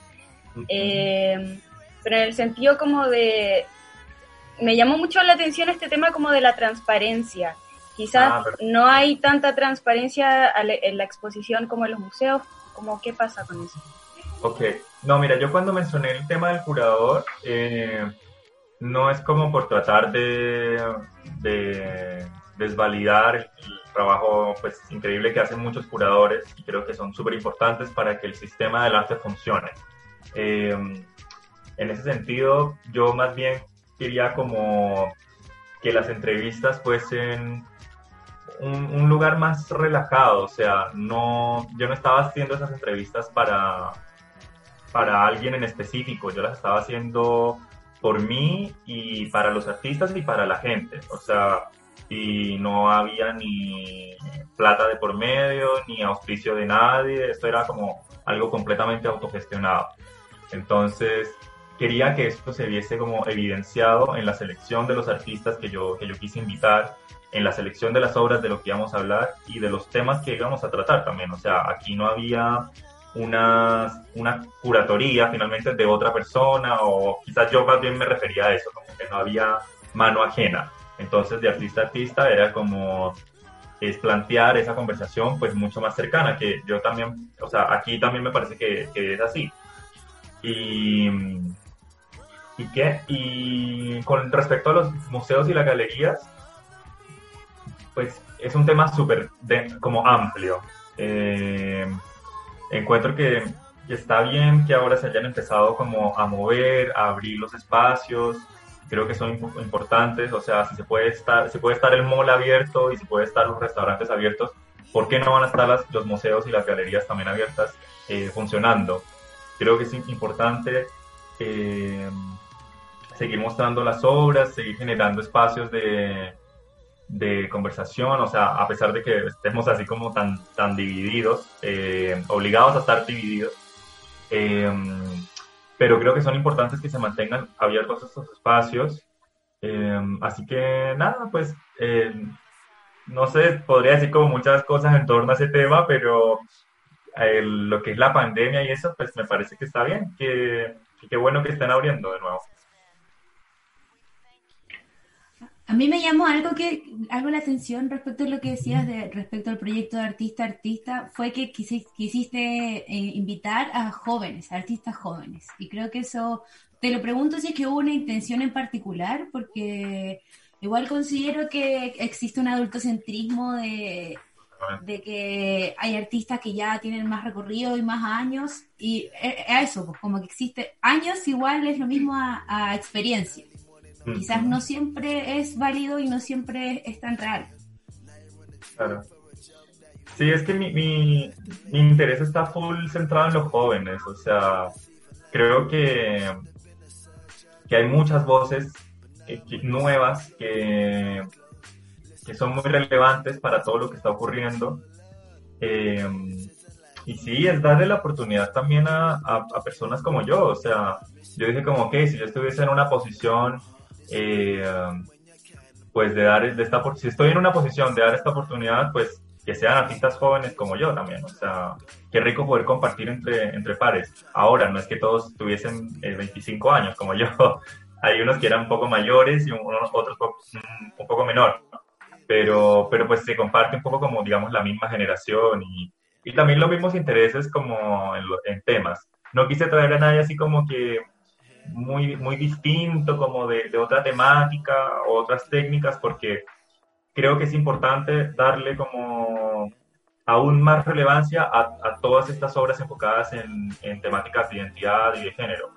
Eh, pero en el sentido como de, me llamó mucho la atención este tema como de la transparencia. Quizás ah, no hay tanta transparencia en la exposición como en los museos. Como, ¿Qué pasa con eso? Ok, no, mira, yo cuando mencioné el tema del curador, eh, no es como por tratar de, de desvalidar el, trabajo pues increíble que hacen muchos curadores y creo que son súper importantes para que el sistema del arte funcione. Eh, en ese sentido, yo más bien quería como que las entrevistas fuesen un, lugar más relajado, o sea, no, yo no estaba haciendo esas entrevistas para, para alguien en específico, yo las estaba haciendo por mí y para los artistas y para la gente, o sea, y no había ni plata de por medio, ni auspicio de nadie, esto era como algo completamente autogestionado. Entonces, quería que esto se viese como evidenciado en la selección de los artistas que yo, que yo quise invitar, en la selección de las obras de lo que íbamos a hablar y de los temas que íbamos a tratar también. O sea, aquí no había una, una curatoría finalmente de otra persona o quizás yo más bien me refería a eso, como que no había mano ajena. Entonces, de artista a artista era como es plantear esa conversación pues mucho más cercana, que yo también, o sea, aquí también me parece que, que es así. Y, ¿Y qué? Y con respecto a los museos y las galerías, pues es un tema súper como amplio. Eh, encuentro que, está bien que ahora se hayan empezado como a mover, a abrir los espacios. Creo que son importantes, o sea, si se puede estar, se puede estar el mall abierto y si puede estar los restaurantes abiertos, ¿por qué no van a estar los museos y las galerías también abiertas eh, funcionando? Creo que es importante eh, seguir mostrando las obras, seguir generando espacios de, de conversación, o sea, a pesar de que estemos así como tan, tan divididos, eh, obligados a estar divididos, eh, pero creo que son importantes que se mantengan abiertos estos espacios. así que nada, pues no sé, podría decir como muchas cosas en torno a ese tema, pero lo que es la pandemia y eso, pues me parece que está bien, que, qué bueno que estén abriendo de nuevo. A mí me llamó algo que algo la atención respecto a lo que decías de respecto al proyecto de artista artista fue que quisiste, eh, invitar a jóvenes, a artistas jóvenes y creo que eso te lo pregunto si es que hubo una intención en particular porque igual considero que existe un adultocentrismo de de que hay artistas que ya tienen más recorrido y más años, y a eso, pues como que existe años igual es lo mismo a, experiencia. Mm. Quizás no siempre es válido y no siempre es tan real. Claro. Sí, es que mi, mi, mi, interés está full centrado en los jóvenes, o sea, creo que, que hay muchas voces nuevas que, que son muy relevantes para todo lo que está ocurriendo. Eh, y sí, es darle la oportunidad también a, a, personas como yo. O sea, yo dije como, que si yo estuviese en una posición, eh, pues de dar, de esta, si estoy en una posición de dar esta oportunidad, pues que sean artistas jóvenes como yo también. O sea, qué rico poder compartir entre, entre pares. Ahora, no es que todos tuviesen 25 eh, años como yo. Hay unos que eran un poco mayores y unos otros un poco menor. Pero, pero pues se comparte un poco como, digamos, la misma generación y, y también los mismos intereses como en, temas. No quise traer a nadie así como que muy, muy distinto, como de, de, otra temática o otras técnicas, porque creo que es importante darle como aún más relevancia a, a todas estas obras enfocadas en, en, temáticas de identidad y de género,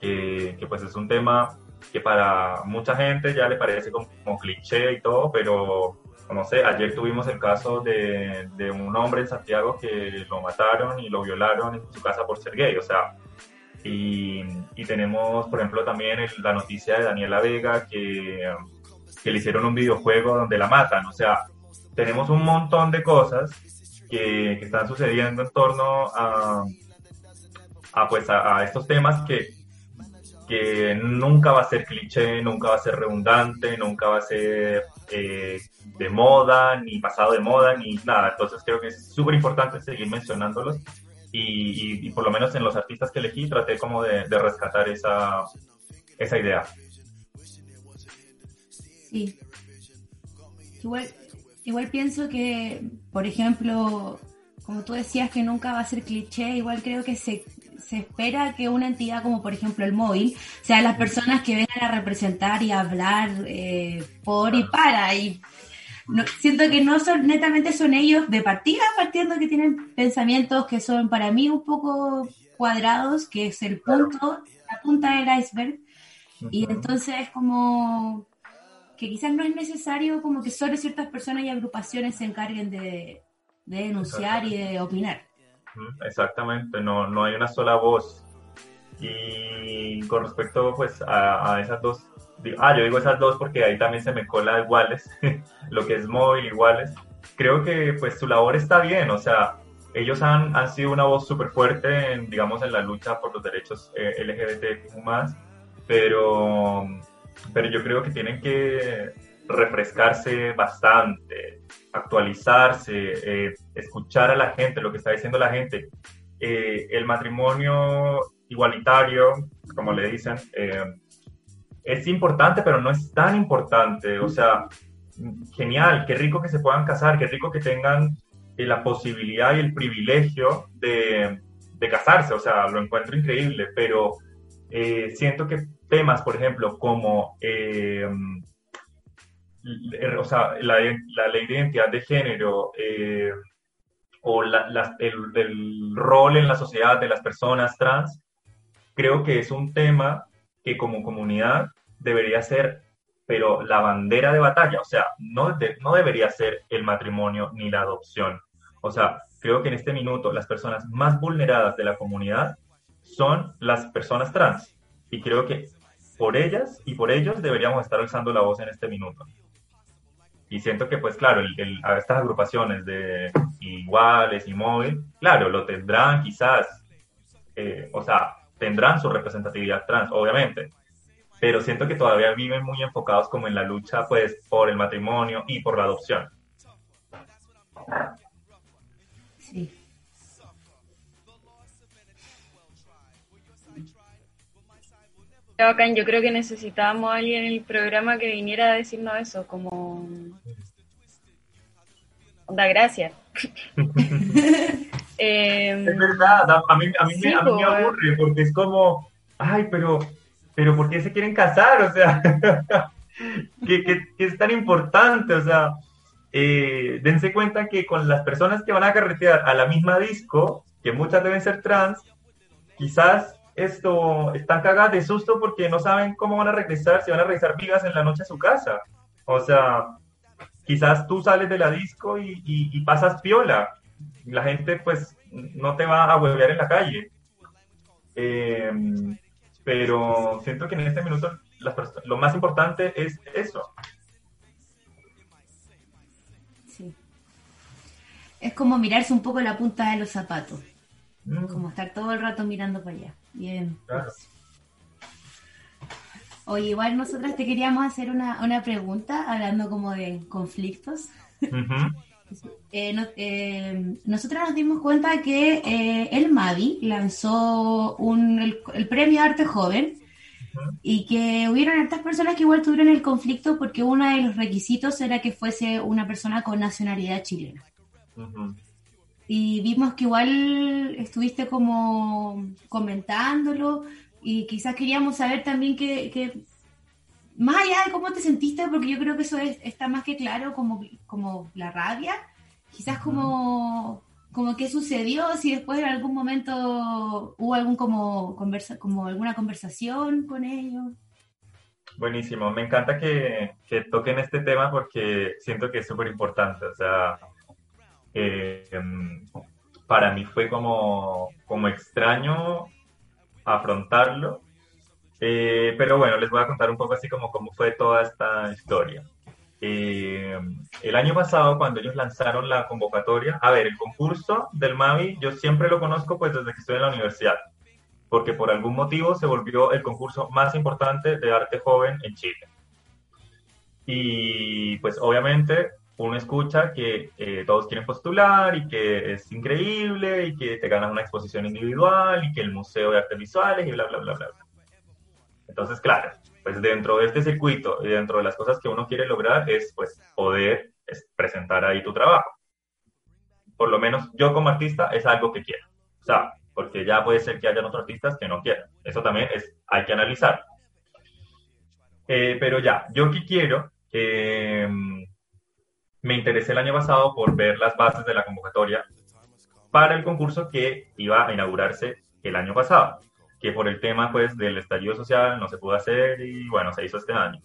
que pues es un tema que para mucha gente ya le parece como, como cliché y todo, pero no sé, ayer tuvimos el caso de, de, un hombre en Santiago que lo mataron y lo violaron en su casa por ser gay, o sea, y, y tenemos, por ejemplo, también la noticia de Daniela Vega que, que, le hicieron un videojuego donde la matan, o sea, tenemos un montón de cosas que, están sucediendo en torno a, a pues, a, a estos temas que que nunca va a ser cliché, nunca va a ser redundante, nunca va a ser eh, de moda, ni pasado de moda, ni nada. Entonces creo que es súper importante seguir mencionándolos y, y, por lo menos en los artistas que elegí traté como de, de rescatar esa, esa idea. Sí. Igual, igual pienso que, por ejemplo, como tú decías que nunca va a ser cliché, igual creo que se, se espera que una entidad como por ejemplo el móvil sea las personas que vengan a representar y hablar eh, por y para. Y siento que no son netamente son ellos de partida, partiendo que tienen pensamientos que son para mí un poco cuadrados, que es el punto, la punta del iceberg. Y entonces como que quizás no es necesario como que solo ciertas personas y agrupaciones se encarguen de, de denunciar y de opinar. Exactamente, no, no hay una sola voz. Y con respecto pues a, esas dos, ah, yo digo esas dos porque ahí también se me cola iguales, lo que es móvil iguales. Creo que pues su labor está bien, o sea, ellos han, han sido una voz súper fuerte, en, digamos, en la lucha por los derechos eh, LGBT más, pero, pero yo creo que tienen que refrescarse bastante, actualizarse, eh, escuchar a la gente, lo que está diciendo la gente. Eh, el matrimonio igualitario, como le dicen, eh, es importante, pero no es tan importante. O sea, genial, qué rico que se puedan casar, qué rico que tengan la posibilidad y el privilegio de, de, casarse. O sea, lo encuentro increíble, pero siento que temas, por ejemplo, como o sea, la, la, ley de identidad de género eh, o la, el, el, rol en la sociedad de las personas trans, creo que es un tema que como comunidad debería ser, pero la bandera de batalla, o sea, no, no debería ser el matrimonio ni la adopción. O sea, creo que en este minuto las personas más vulneradas de la comunidad son las personas trans. Y creo que por ellas y por ellos deberíamos estar alzando la voz en este minuto. Y siento que, pues claro, a estas agrupaciones de iguales y móvil, claro, lo tendrán quizás, eh, o sea, tendrán su representatividad trans, obviamente, pero siento que todavía viven muy enfocados como en la lucha, pues, por el matrimonio y por la adopción. Sí. bacán, yo creo que necesitábamos a alguien en el programa que viniera a decirnos eso, como... Onda, gracias. Em, es verdad, a mí, a mí, me, a mí me, aburre porque es como, ay, pero, pero ¿por qué se quieren casar? O sea, que, es tan importante, o sea, eh, dense cuenta que con las personas que van a carretear a la misma disco, que muchas deben ser trans, quizás esto, están cagadas de susto porque no saben cómo van a regresar, si van a regresar vivas en la noche a su casa. O sea, quizás tú sales de la disco y, pasas piola, la gente pues no te va a huevear en la calle. Eh, pero siento que en este minuto lo más importante es eso. Sí. Es como mirarse un poco la punta de los zapatos. Mm. Como estar todo el rato mirando para allá. Bien. Claro. Oye, igual nosotras te queríamos hacer una, una pregunta, hablando como de conflictos. Eh, eh, nosotras nos dimos cuenta que eh, el Mavi lanzó un, el, premio Arte Joven y que hubieron estas personas que igual tuvieron el conflicto porque uno de los requisitos era que fuese una persona con nacionalidad chilena. Y vimos que igual estuviste como comentándolo y quizás queríamos saber también que, más allá de cómo te sentiste, porque yo creo que eso está más que claro como, como la rabia, quizás como, como qué sucedió, si después en algún momento hubo algún como, conversa, como alguna conversación con ellos. Buenísimo, me encanta que, que toquen este tema porque siento que es súper importante, o sea, eh, para mí fue como, como extraño afrontarlo eh, pero bueno, les voy a contar un poco así como cómo fue toda esta historia. Eh, el año pasado, cuando ellos lanzaron la convocatoria, a ver, el concurso del Mavi, yo siempre lo conozco pues desde que estoy en la universidad, porque por algún motivo se volvió el concurso más importante de arte joven en Chile. Y pues obviamente uno escucha que eh, todos quieren postular y que es increíble y que te ganas una exposición individual y que el Museo de Artes Visuales y bla, bla, bla, bla. Entonces, claro, pues dentro de este circuito y dentro de las cosas que uno quiere lograr es pues poder presentar ahí tu trabajo. Por lo menos yo como artista es algo que quiero. O sea, porque ya puede ser que hayan otros artistas que no quieran. Eso también es, hay que analizar. Eh, pero ya, yo que quiero, eh, me interesé el año pasado por ver las bases de la convocatoria para el concurso que iba a inaugurarse el año pasado que por el tema pues del estallido social no se pudo hacer y bueno, se hizo este año.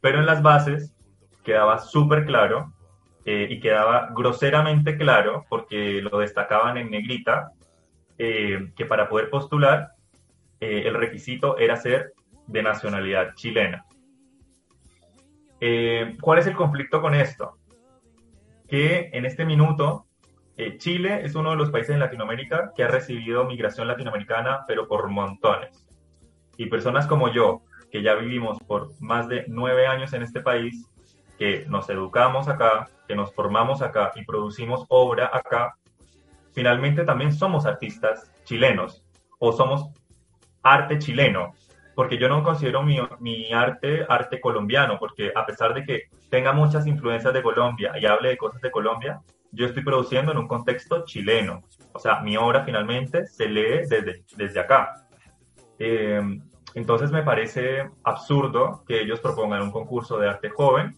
Pero en las bases quedaba súper claro eh, y quedaba groseramente claro, porque lo destacaban en negrita, eh, que para poder postular eh, el requisito era ser de nacionalidad chilena. ¿Cuál es el conflicto con esto? Que en este minuto eh, Chile es uno de los países en Latinoamérica que ha recibido migración latinoamericana, pero por montones. Y personas como yo, que ya vivimos por más de nueve años en este país, que nos educamos acá, que nos formamos acá y producimos obra acá, finalmente también somos artistas chilenos o somos arte chileno, porque yo no considero mi, mi, arte arte colombiano, porque a pesar de que tenga muchas influencias de Colombia y hable de cosas de Colombia, yo estoy produciendo en un contexto chileno. O sea, mi obra finalmente se lee desde, desde acá. Eh, entonces me parece absurdo que ellos propongan un concurso de arte joven.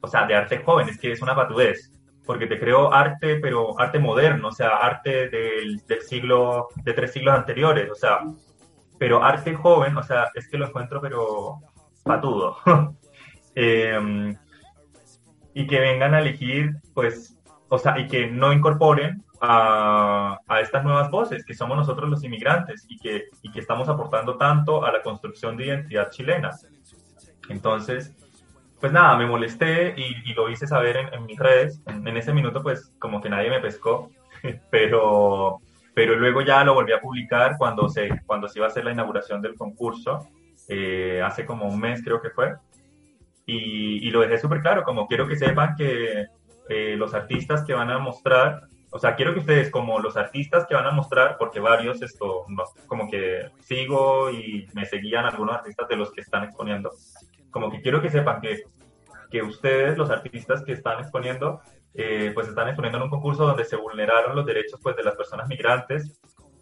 O sea, de arte joven, es que es una patudez. Porque te creo arte, pero arte moderno, o sea, arte del, del siglo, de tres siglos anteriores, o sea, pero arte joven, o sea, es que lo encuentro, pero patudo. eh, y que vengan a elegir, pues, o sea, y que no incorporen a, a, estas nuevas voces, que somos nosotros los inmigrantes y que, y que estamos aportando tanto a la construcción de identidad chilena. Entonces, pues nada, me molesté y, y lo hice saber en, en mis redes. En, ese minuto, pues, como que nadie me pescó, pero, pero luego ya lo volví a publicar cuando se, cuando se iba a hacer la inauguración del concurso, eh, hace como un mes creo que fue. Y, lo dejé súper claro, como quiero que sepan que eh, los artistas que van a mostrar, o sea, quiero que ustedes como los artistas que van a mostrar, porque varios esto, como que sigo y me seguían algunos artistas de los que están exponiendo, como que quiero que sepan que, que ustedes, los artistas que están exponiendo, eh, pues están exponiendo en un concurso donde se vulneraron los derechos pues, de las personas migrantes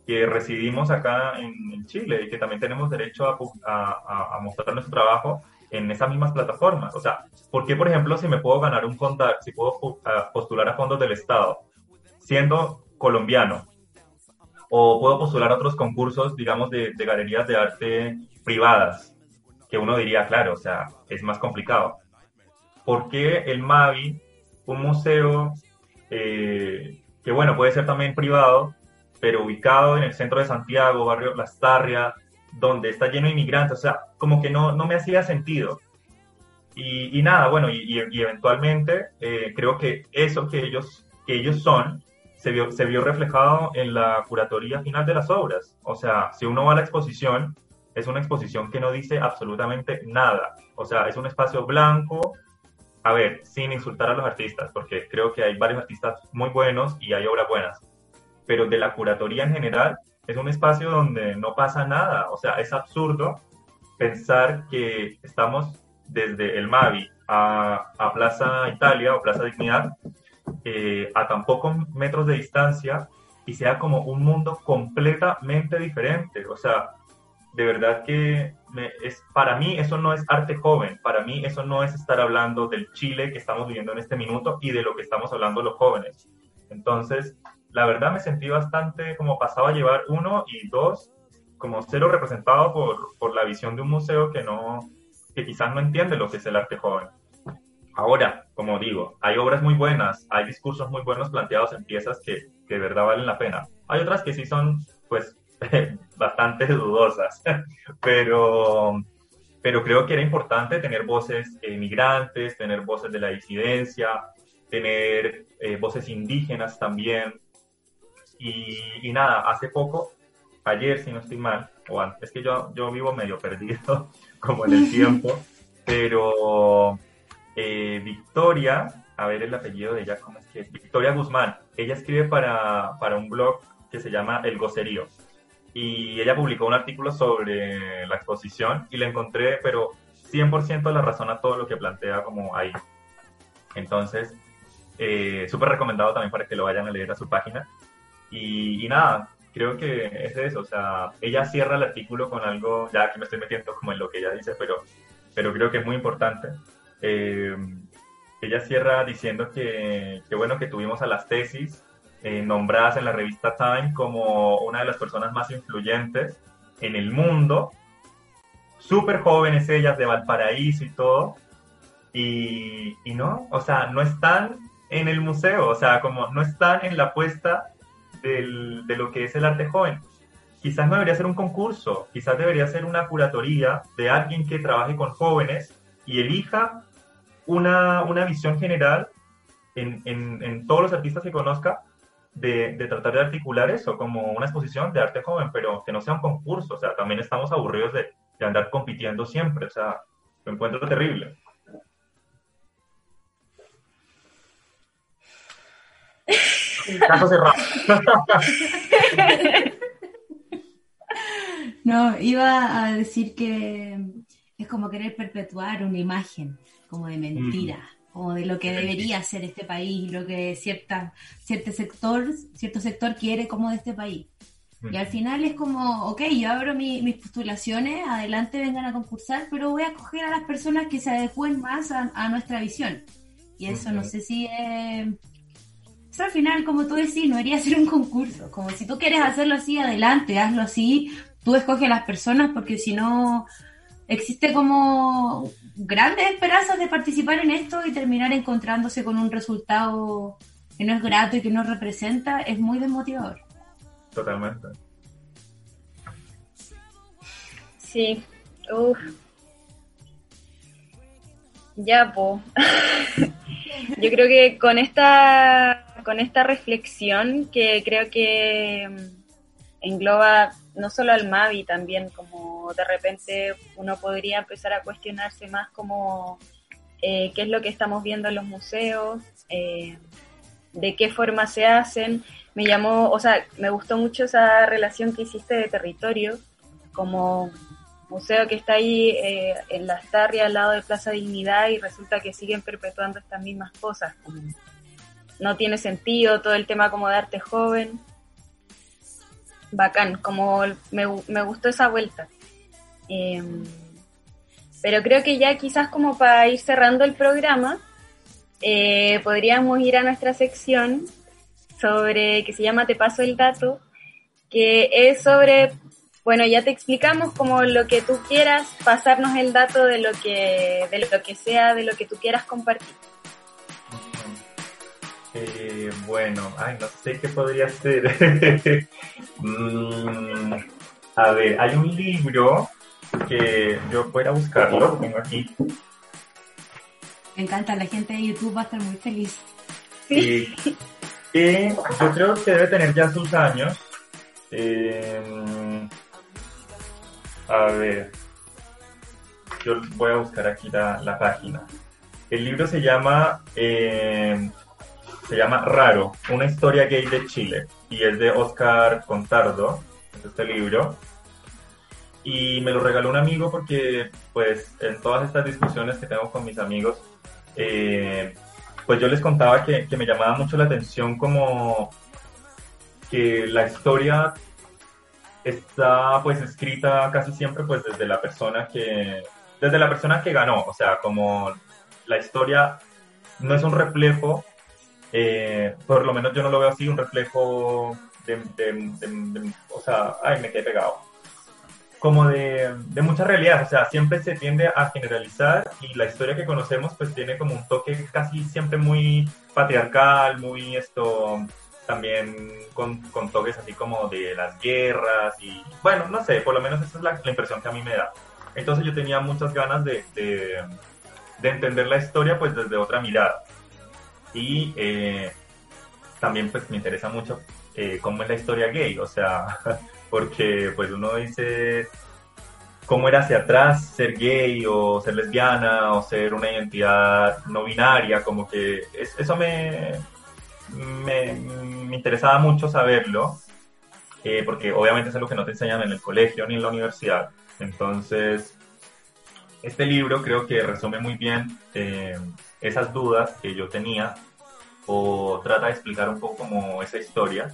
que residimos acá en, Chile y que también tenemos derecho a, a, a mostrar nuestro trabajo en esas mismas plataformas. O sea, ¿por qué, por ejemplo, si me puedo ganar un contar, si puedo postular a fondos del Estado siendo colombiano, o puedo postular a otros concursos, digamos, de, galerías de arte privadas, que uno diría, claro, o sea, es más complicado. ¿Por qué el MAVI, un museo eh, que bueno, puede ser también privado, pero ubicado en el centro de Santiago, barrio Las Tarrias, donde está lleno de inmigrantes, o sea, como que no, no me hacía sentido. Y, nada, bueno, y, y eventualmente eh, creo que eso que ellos, que ellos son se vio, se vio reflejado en la curatoría final de las obras. O sea, si uno va a la exposición, es una exposición que no dice absolutamente nada. O sea, es un espacio blanco, a ver, sin insultar a los artistas, porque creo que hay varios artistas muy buenos y hay obras buenas, pero de la curatoría en general es un espacio donde no pasa nada. O sea, es absurdo pensar que estamos desde el Mavi a, Plaza Italia o Plaza Dignidad eh, a tan pocos metros de distancia y sea como un mundo completamente diferente. O sea, de verdad que es, para mí eso no es arte joven, para mí eso no es estar hablando del Chile que estamos viviendo en este minuto y de lo que estamos hablando los jóvenes. Entonces, la verdad me sentí bastante como pasaba a llevar uno y dos, como cero representado por, por la visión de un museo que no, que quizás no entiende lo que es el arte joven. Ahora, como digo, hay obras muy buenas, hay discursos muy buenos planteados en piezas que, que de verdad valen la pena. Hay otras que sí son, pues, bastante dudosas, pero, pero creo que era importante tener voces migrantes, tener voces de la disidencia, tener eh, voces indígenas también. Y, y, nada, hace poco, ayer si no estoy mal, o antes, es que yo, yo vivo medio perdido como en el tiempo, pero eh, Victoria, a ver el apellido de ella, ¿cómo es que es? Victoria Guzmán. Ella escribe para, para un blog que se llama El Gocerío. Y ella publicó un artículo sobre la exposición y le encontré, pero 100% la razón a todo lo que plantea como ahí. Entonces, eh, súper recomendado también para que lo vayan a leer a su página. Y, y, nada, creo que es eso, o sea, ella cierra el artículo con algo, ya que me estoy metiendo como en lo que ella dice, pero, pero creo que es muy importante. Eh, ella cierra diciendo que, que, bueno, que tuvimos a las tesis eh, nombradas en la revista Time como una de las personas más influyentes en el mundo, súper jóvenes ellas de Valparaíso y todo, y, y, no, o sea, no están en el museo, o sea, como no están en la puesta de lo que es el arte joven. Quizás no debería ser un concurso, quizás debería ser una curatoría de alguien que trabaje con jóvenes y elija una, una visión general en, en, todos los artistas que conozca de, de, tratar de articular eso como una exposición de arte joven, pero que no sea un concurso, o sea, también estamos aburridos de, de andar compitiendo siempre, o sea, lo encuentro terrible. Caso cerrado. no, iba a decir que es como querer perpetuar una imagen como de mentira, como de lo que debería ser este país, lo que cierta, cierto sector, cierto sector quiere como de este país. Y al final es como, ok, yo abro mis postulaciones, adelante vengan a concursar, pero voy a coger a las personas que se adecúen más a, nuestra visión. Y eso no sé si es... Eso al final, como tú decís, no debería ser un concurso. Como si tú quieres hacerlo así, adelante, hazlo así. Tú escoges a las personas porque si no, existe como grandes esperanzas de participar en esto y terminar encontrándose con un resultado que no es grato y que no representa, es muy desmotivador. Totalmente. Sí, uff. Ya, po. Yo creo que con esta, con esta reflexión que creo que engloba no solo al Mavi, también como de repente uno podría empezar a cuestionarse más como eh, qué es lo que estamos viendo en los museos, eh, de qué forma se hacen. Me llamó, o sea, me gustó mucho esa relación que hiciste de territorio, como museo que está ahí eh, en Las Tarrias al lado de Plaza Dignidad y resulta que siguen perpetuando estas mismas cosas. no tiene sentido todo el tema como de arte joven bacán, como me, me gustó esa vuelta. Em, pero creo que ya quizás como para ir cerrando el programa, eh, podríamos ir a nuestra sección sobre, que se llama Te paso el dato, que es sobre, bueno, ya te explicamos como lo que tú quieras, pasarnos el dato de lo que, de lo que sea, de lo que tú quieras compartir. Eh, bueno, ay, no sé qué podría ser. Mm, a ver, hay un libro que yo pueda buscarlo, lo tengo aquí. Me encanta, la gente de YouTube va a estar muy feliz. Sí. Y yo creo que debe tener ya sus años. Eh, a ver, yo voy a buscar aquí la, la página. El libro se llama eh, se llama Raro, una historia gay de Chile y es de Oscar Contardo, es este libro. Y me lo regaló un amigo porque pues en todas estas discusiones que tengo con mis amigos, eh, pues yo les contaba que, que me llamaba mucho la atención como que la historia está pues escrita casi siempre pues desde la persona que desde la persona que ganó. O sea como la historia no es un reflejo eh, por lo menos yo no lo veo así un reflejo de, de, de, o sea ay me quedé pegado. Como de, de mucha realidad, o sea, siempre se tiende a generalizar y la historia que conocemos pues tiene como un toque casi siempre muy patriarcal, muy esto, también con, con toques así como de las guerras y bueno, no sé, por lo menos esa es la, la impresión que a mí me da. Entonces yo tenía muchas ganas de, de, de entender la historia pues desde otra mirada y eh, también pues me interesa mucho eh, cómo es la historia gay, o sea, porque pues uno dice cómo era hacia atrás ser gay o ser lesbiana o ser una identidad no binaria, como que es, eso me, me, me, interesaba mucho saberlo, eh, porque obviamente es algo que no te enseñan en el colegio ni en la universidad. Entonces, este libro creo que resume muy bien eh, esas dudas que yo tenía o trata de explicar un poco como esa historia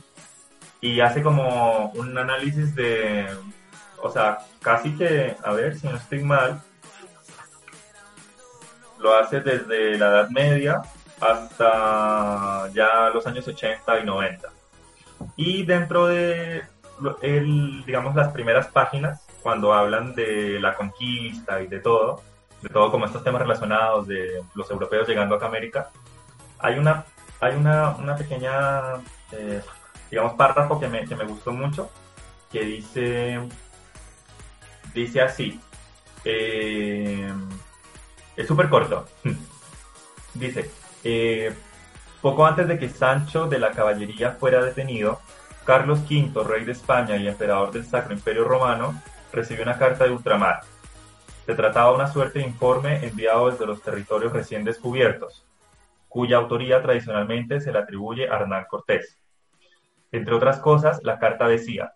y hace como un análisis de, o sea, casi que, a ver si no estoy mal, lo hace desde la Edad Media hasta ya los años 80 y 90. Y dentro de, el, digamos, las primeras páginas, cuando hablan de la conquista y de todo, de todo como estos temas relacionados de los europeos llegando a América, hay una, hay una, una pequeña eh, digamos, párrafo que me, que me gustó mucho, que dice, dice así, eh, es súper corto, dice, eh, poco antes de que Sancho de la Caballería fuera detenido, Carlos V, rey de España y emperador del Sacro Imperio Romano, recibió una carta de ultramar. Se trataba de una suerte de informe enviado desde los territorios recién descubiertos, cuya autoría tradicionalmente se le atribuye a Hernán Cortés. Entre otras cosas, la carta decía,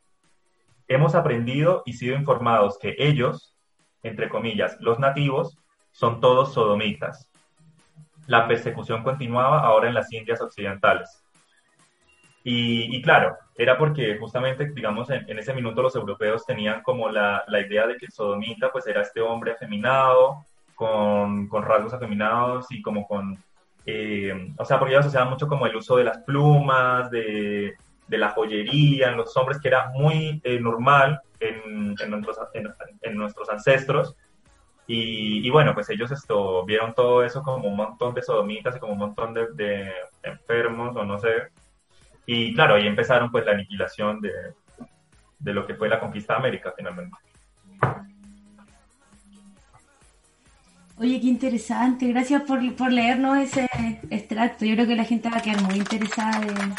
hemos aprendido y sido informados que ellos, entre comillas, los nativos, son todos sodomitas. La persecución continuaba ahora en las Indias Occidentales. Y, claro, era porque justamente, digamos, en, ese minuto los europeos tenían como la, la, idea de que el sodomita pues era este hombre afeminado, con, con rasgos afeminados y como con, eh, o sea, porque ellos asociaban mucho como el uso de las plumas, de, la joyería en los hombres, que era muy eh, normal en, nuestros, en, nuestros ancestros. Y, y, bueno, pues ellos esto, vieron todo eso como un montón de sodomitas y como un montón de, de enfermos o no sé. Y claro, ahí empezaron pues la aniquilación de, de lo que fue la conquista de América finalmente. Oye, qué interesante. Gracias por, por leernos ese extracto. Yo creo que la gente va a quedar muy interesada en,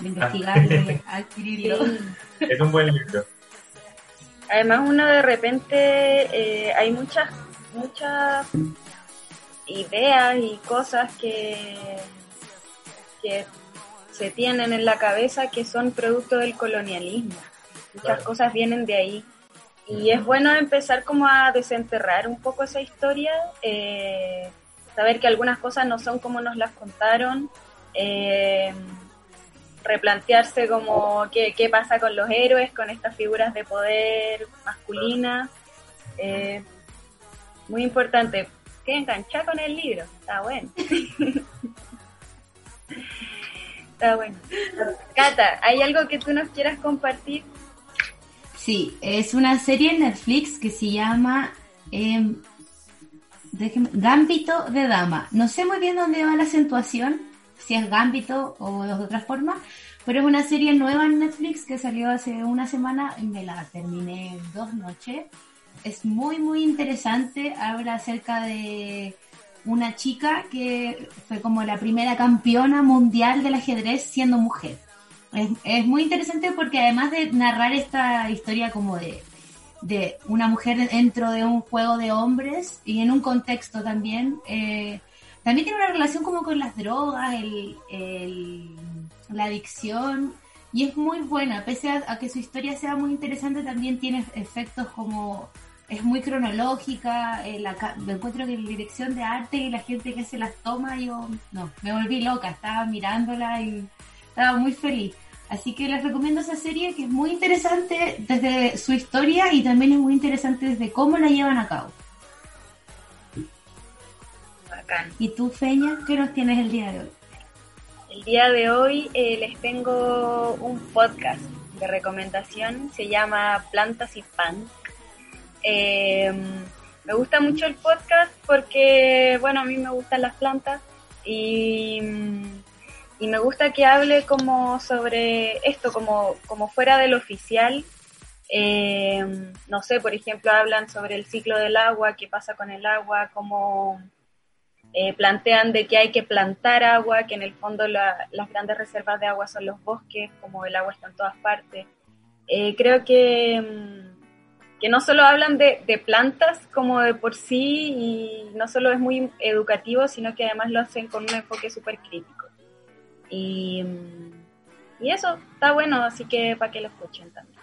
de investigarlo y adquirirlo. Es un buen libro. Además, uno de repente eh, hay muchas, muchas ideas y cosas que, que se tienen en la cabeza que son producto del colonialismo. Muchas claro. cosas vienen de ahí. Y es bueno empezar como a desenterrar un poco esa historia, eh, saber que algunas cosas no son como nos las contaron. Eh, replantearse como qué, qué, pasa con los héroes, con estas figuras de poder masculinas. Eh, muy importante. Que enganchar con el libro, está bueno. está bueno. Cata, ¿hay algo que tú nos quieras compartir? Sí, es una serie en Netflix que se llama eh, déjeme, Gambito de Dama. No sé muy bien dónde va la acentuación, si es Gambito o de otra forma, pero es una serie nueva en Netflix que salió hace una semana y me la terminé dos noches. Es muy, muy interesante. Habla acerca de una chica que fue como la primera campeona mundial del ajedrez siendo mujer. Es, es muy interesante porque además de narrar esta historia como de, de una mujer dentro de un juego de hombres y en un contexto también, eh, también tiene una relación como con las drogas, el, la adicción, y es muy buena, pese a, que su historia sea muy interesante, también tiene efectos como, es muy cronológica, eh, me encuentro que la dirección de arte y la gente que se las toma, yo, no, me volví loca, estaba mirándola y estaba muy feliz. Así que les recomiendo esa serie que es muy interesante desde su historia y también es muy interesante desde cómo la llevan a cabo. ¿Y tú, Feña, qué nos tienes el día de hoy? El día de hoy eh, les tengo un podcast de recomendación, se llama Plantas y Punk. Eh, me gusta mucho el podcast porque, bueno, a mí me gustan las plantas y, y me gusta que hable como sobre esto, como, como fuera del oficial. Eh, no sé, por ejemplo, hablan sobre el ciclo del agua, qué pasa con el agua, cómo eh, plantean de que hay que plantar agua, que en el fondo la, las grandes reservas de agua son los bosques, como el agua está en todas partes. Eh, creo que, que no solo hablan de, plantas como de por sí y no solo es muy educativo, sino que además lo hacen con un enfoque súper crítico. Y, y eso está bueno, así que para que lo escuchen también.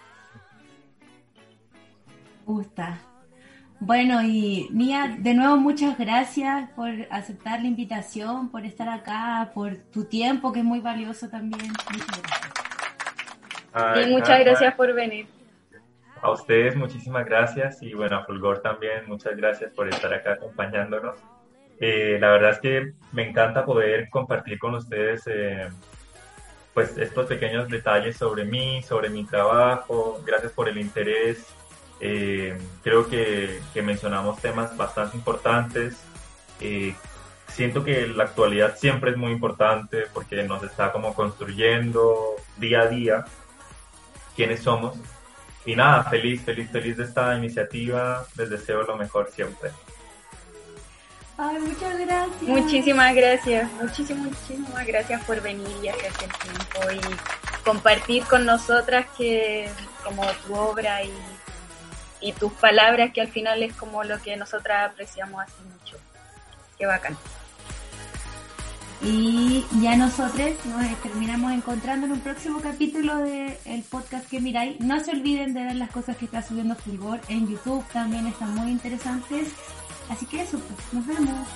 Gusta. Bueno, y Mía, de nuevo muchas gracias por aceptar la invitación, por estar acá, por tu tiempo, que es muy valioso también. Muchas gracias. Ay, y muchas gracias por venir. A ustedes muchísimas gracias y bueno, a Fulgor también muchas gracias por estar acá acompañándonos. Eh, la verdad es que me encanta poder compartir con ustedes eh, pues estos pequeños detalles sobre mí, sobre mi trabajo. Gracias por el interés eh, creo que, que, mencionamos temas bastante importantes. Eh, siento que la actualidad siempre es muy importante porque nos está como construyendo día a día quiénes somos. Y nada, feliz, feliz, feliz de esta iniciativa. Les deseo lo mejor siempre. Ay, muchas gracias. Muchísimas gracias, muchísimas, muchísimas gracias por venir y hacerte el tiempo y compartir con nosotras que como tu obra y y tus palabras, que al final es como lo que nosotras apreciamos así mucho. Qué bacán. Y ya nosotros nos terminamos encontrando en un próximo capítulo del el podcast que miráis. No se olviden de ver las cosas que está subiendo Fulgor en YouTube, también están muy interesantes. Así que eso, pues, nos vemos.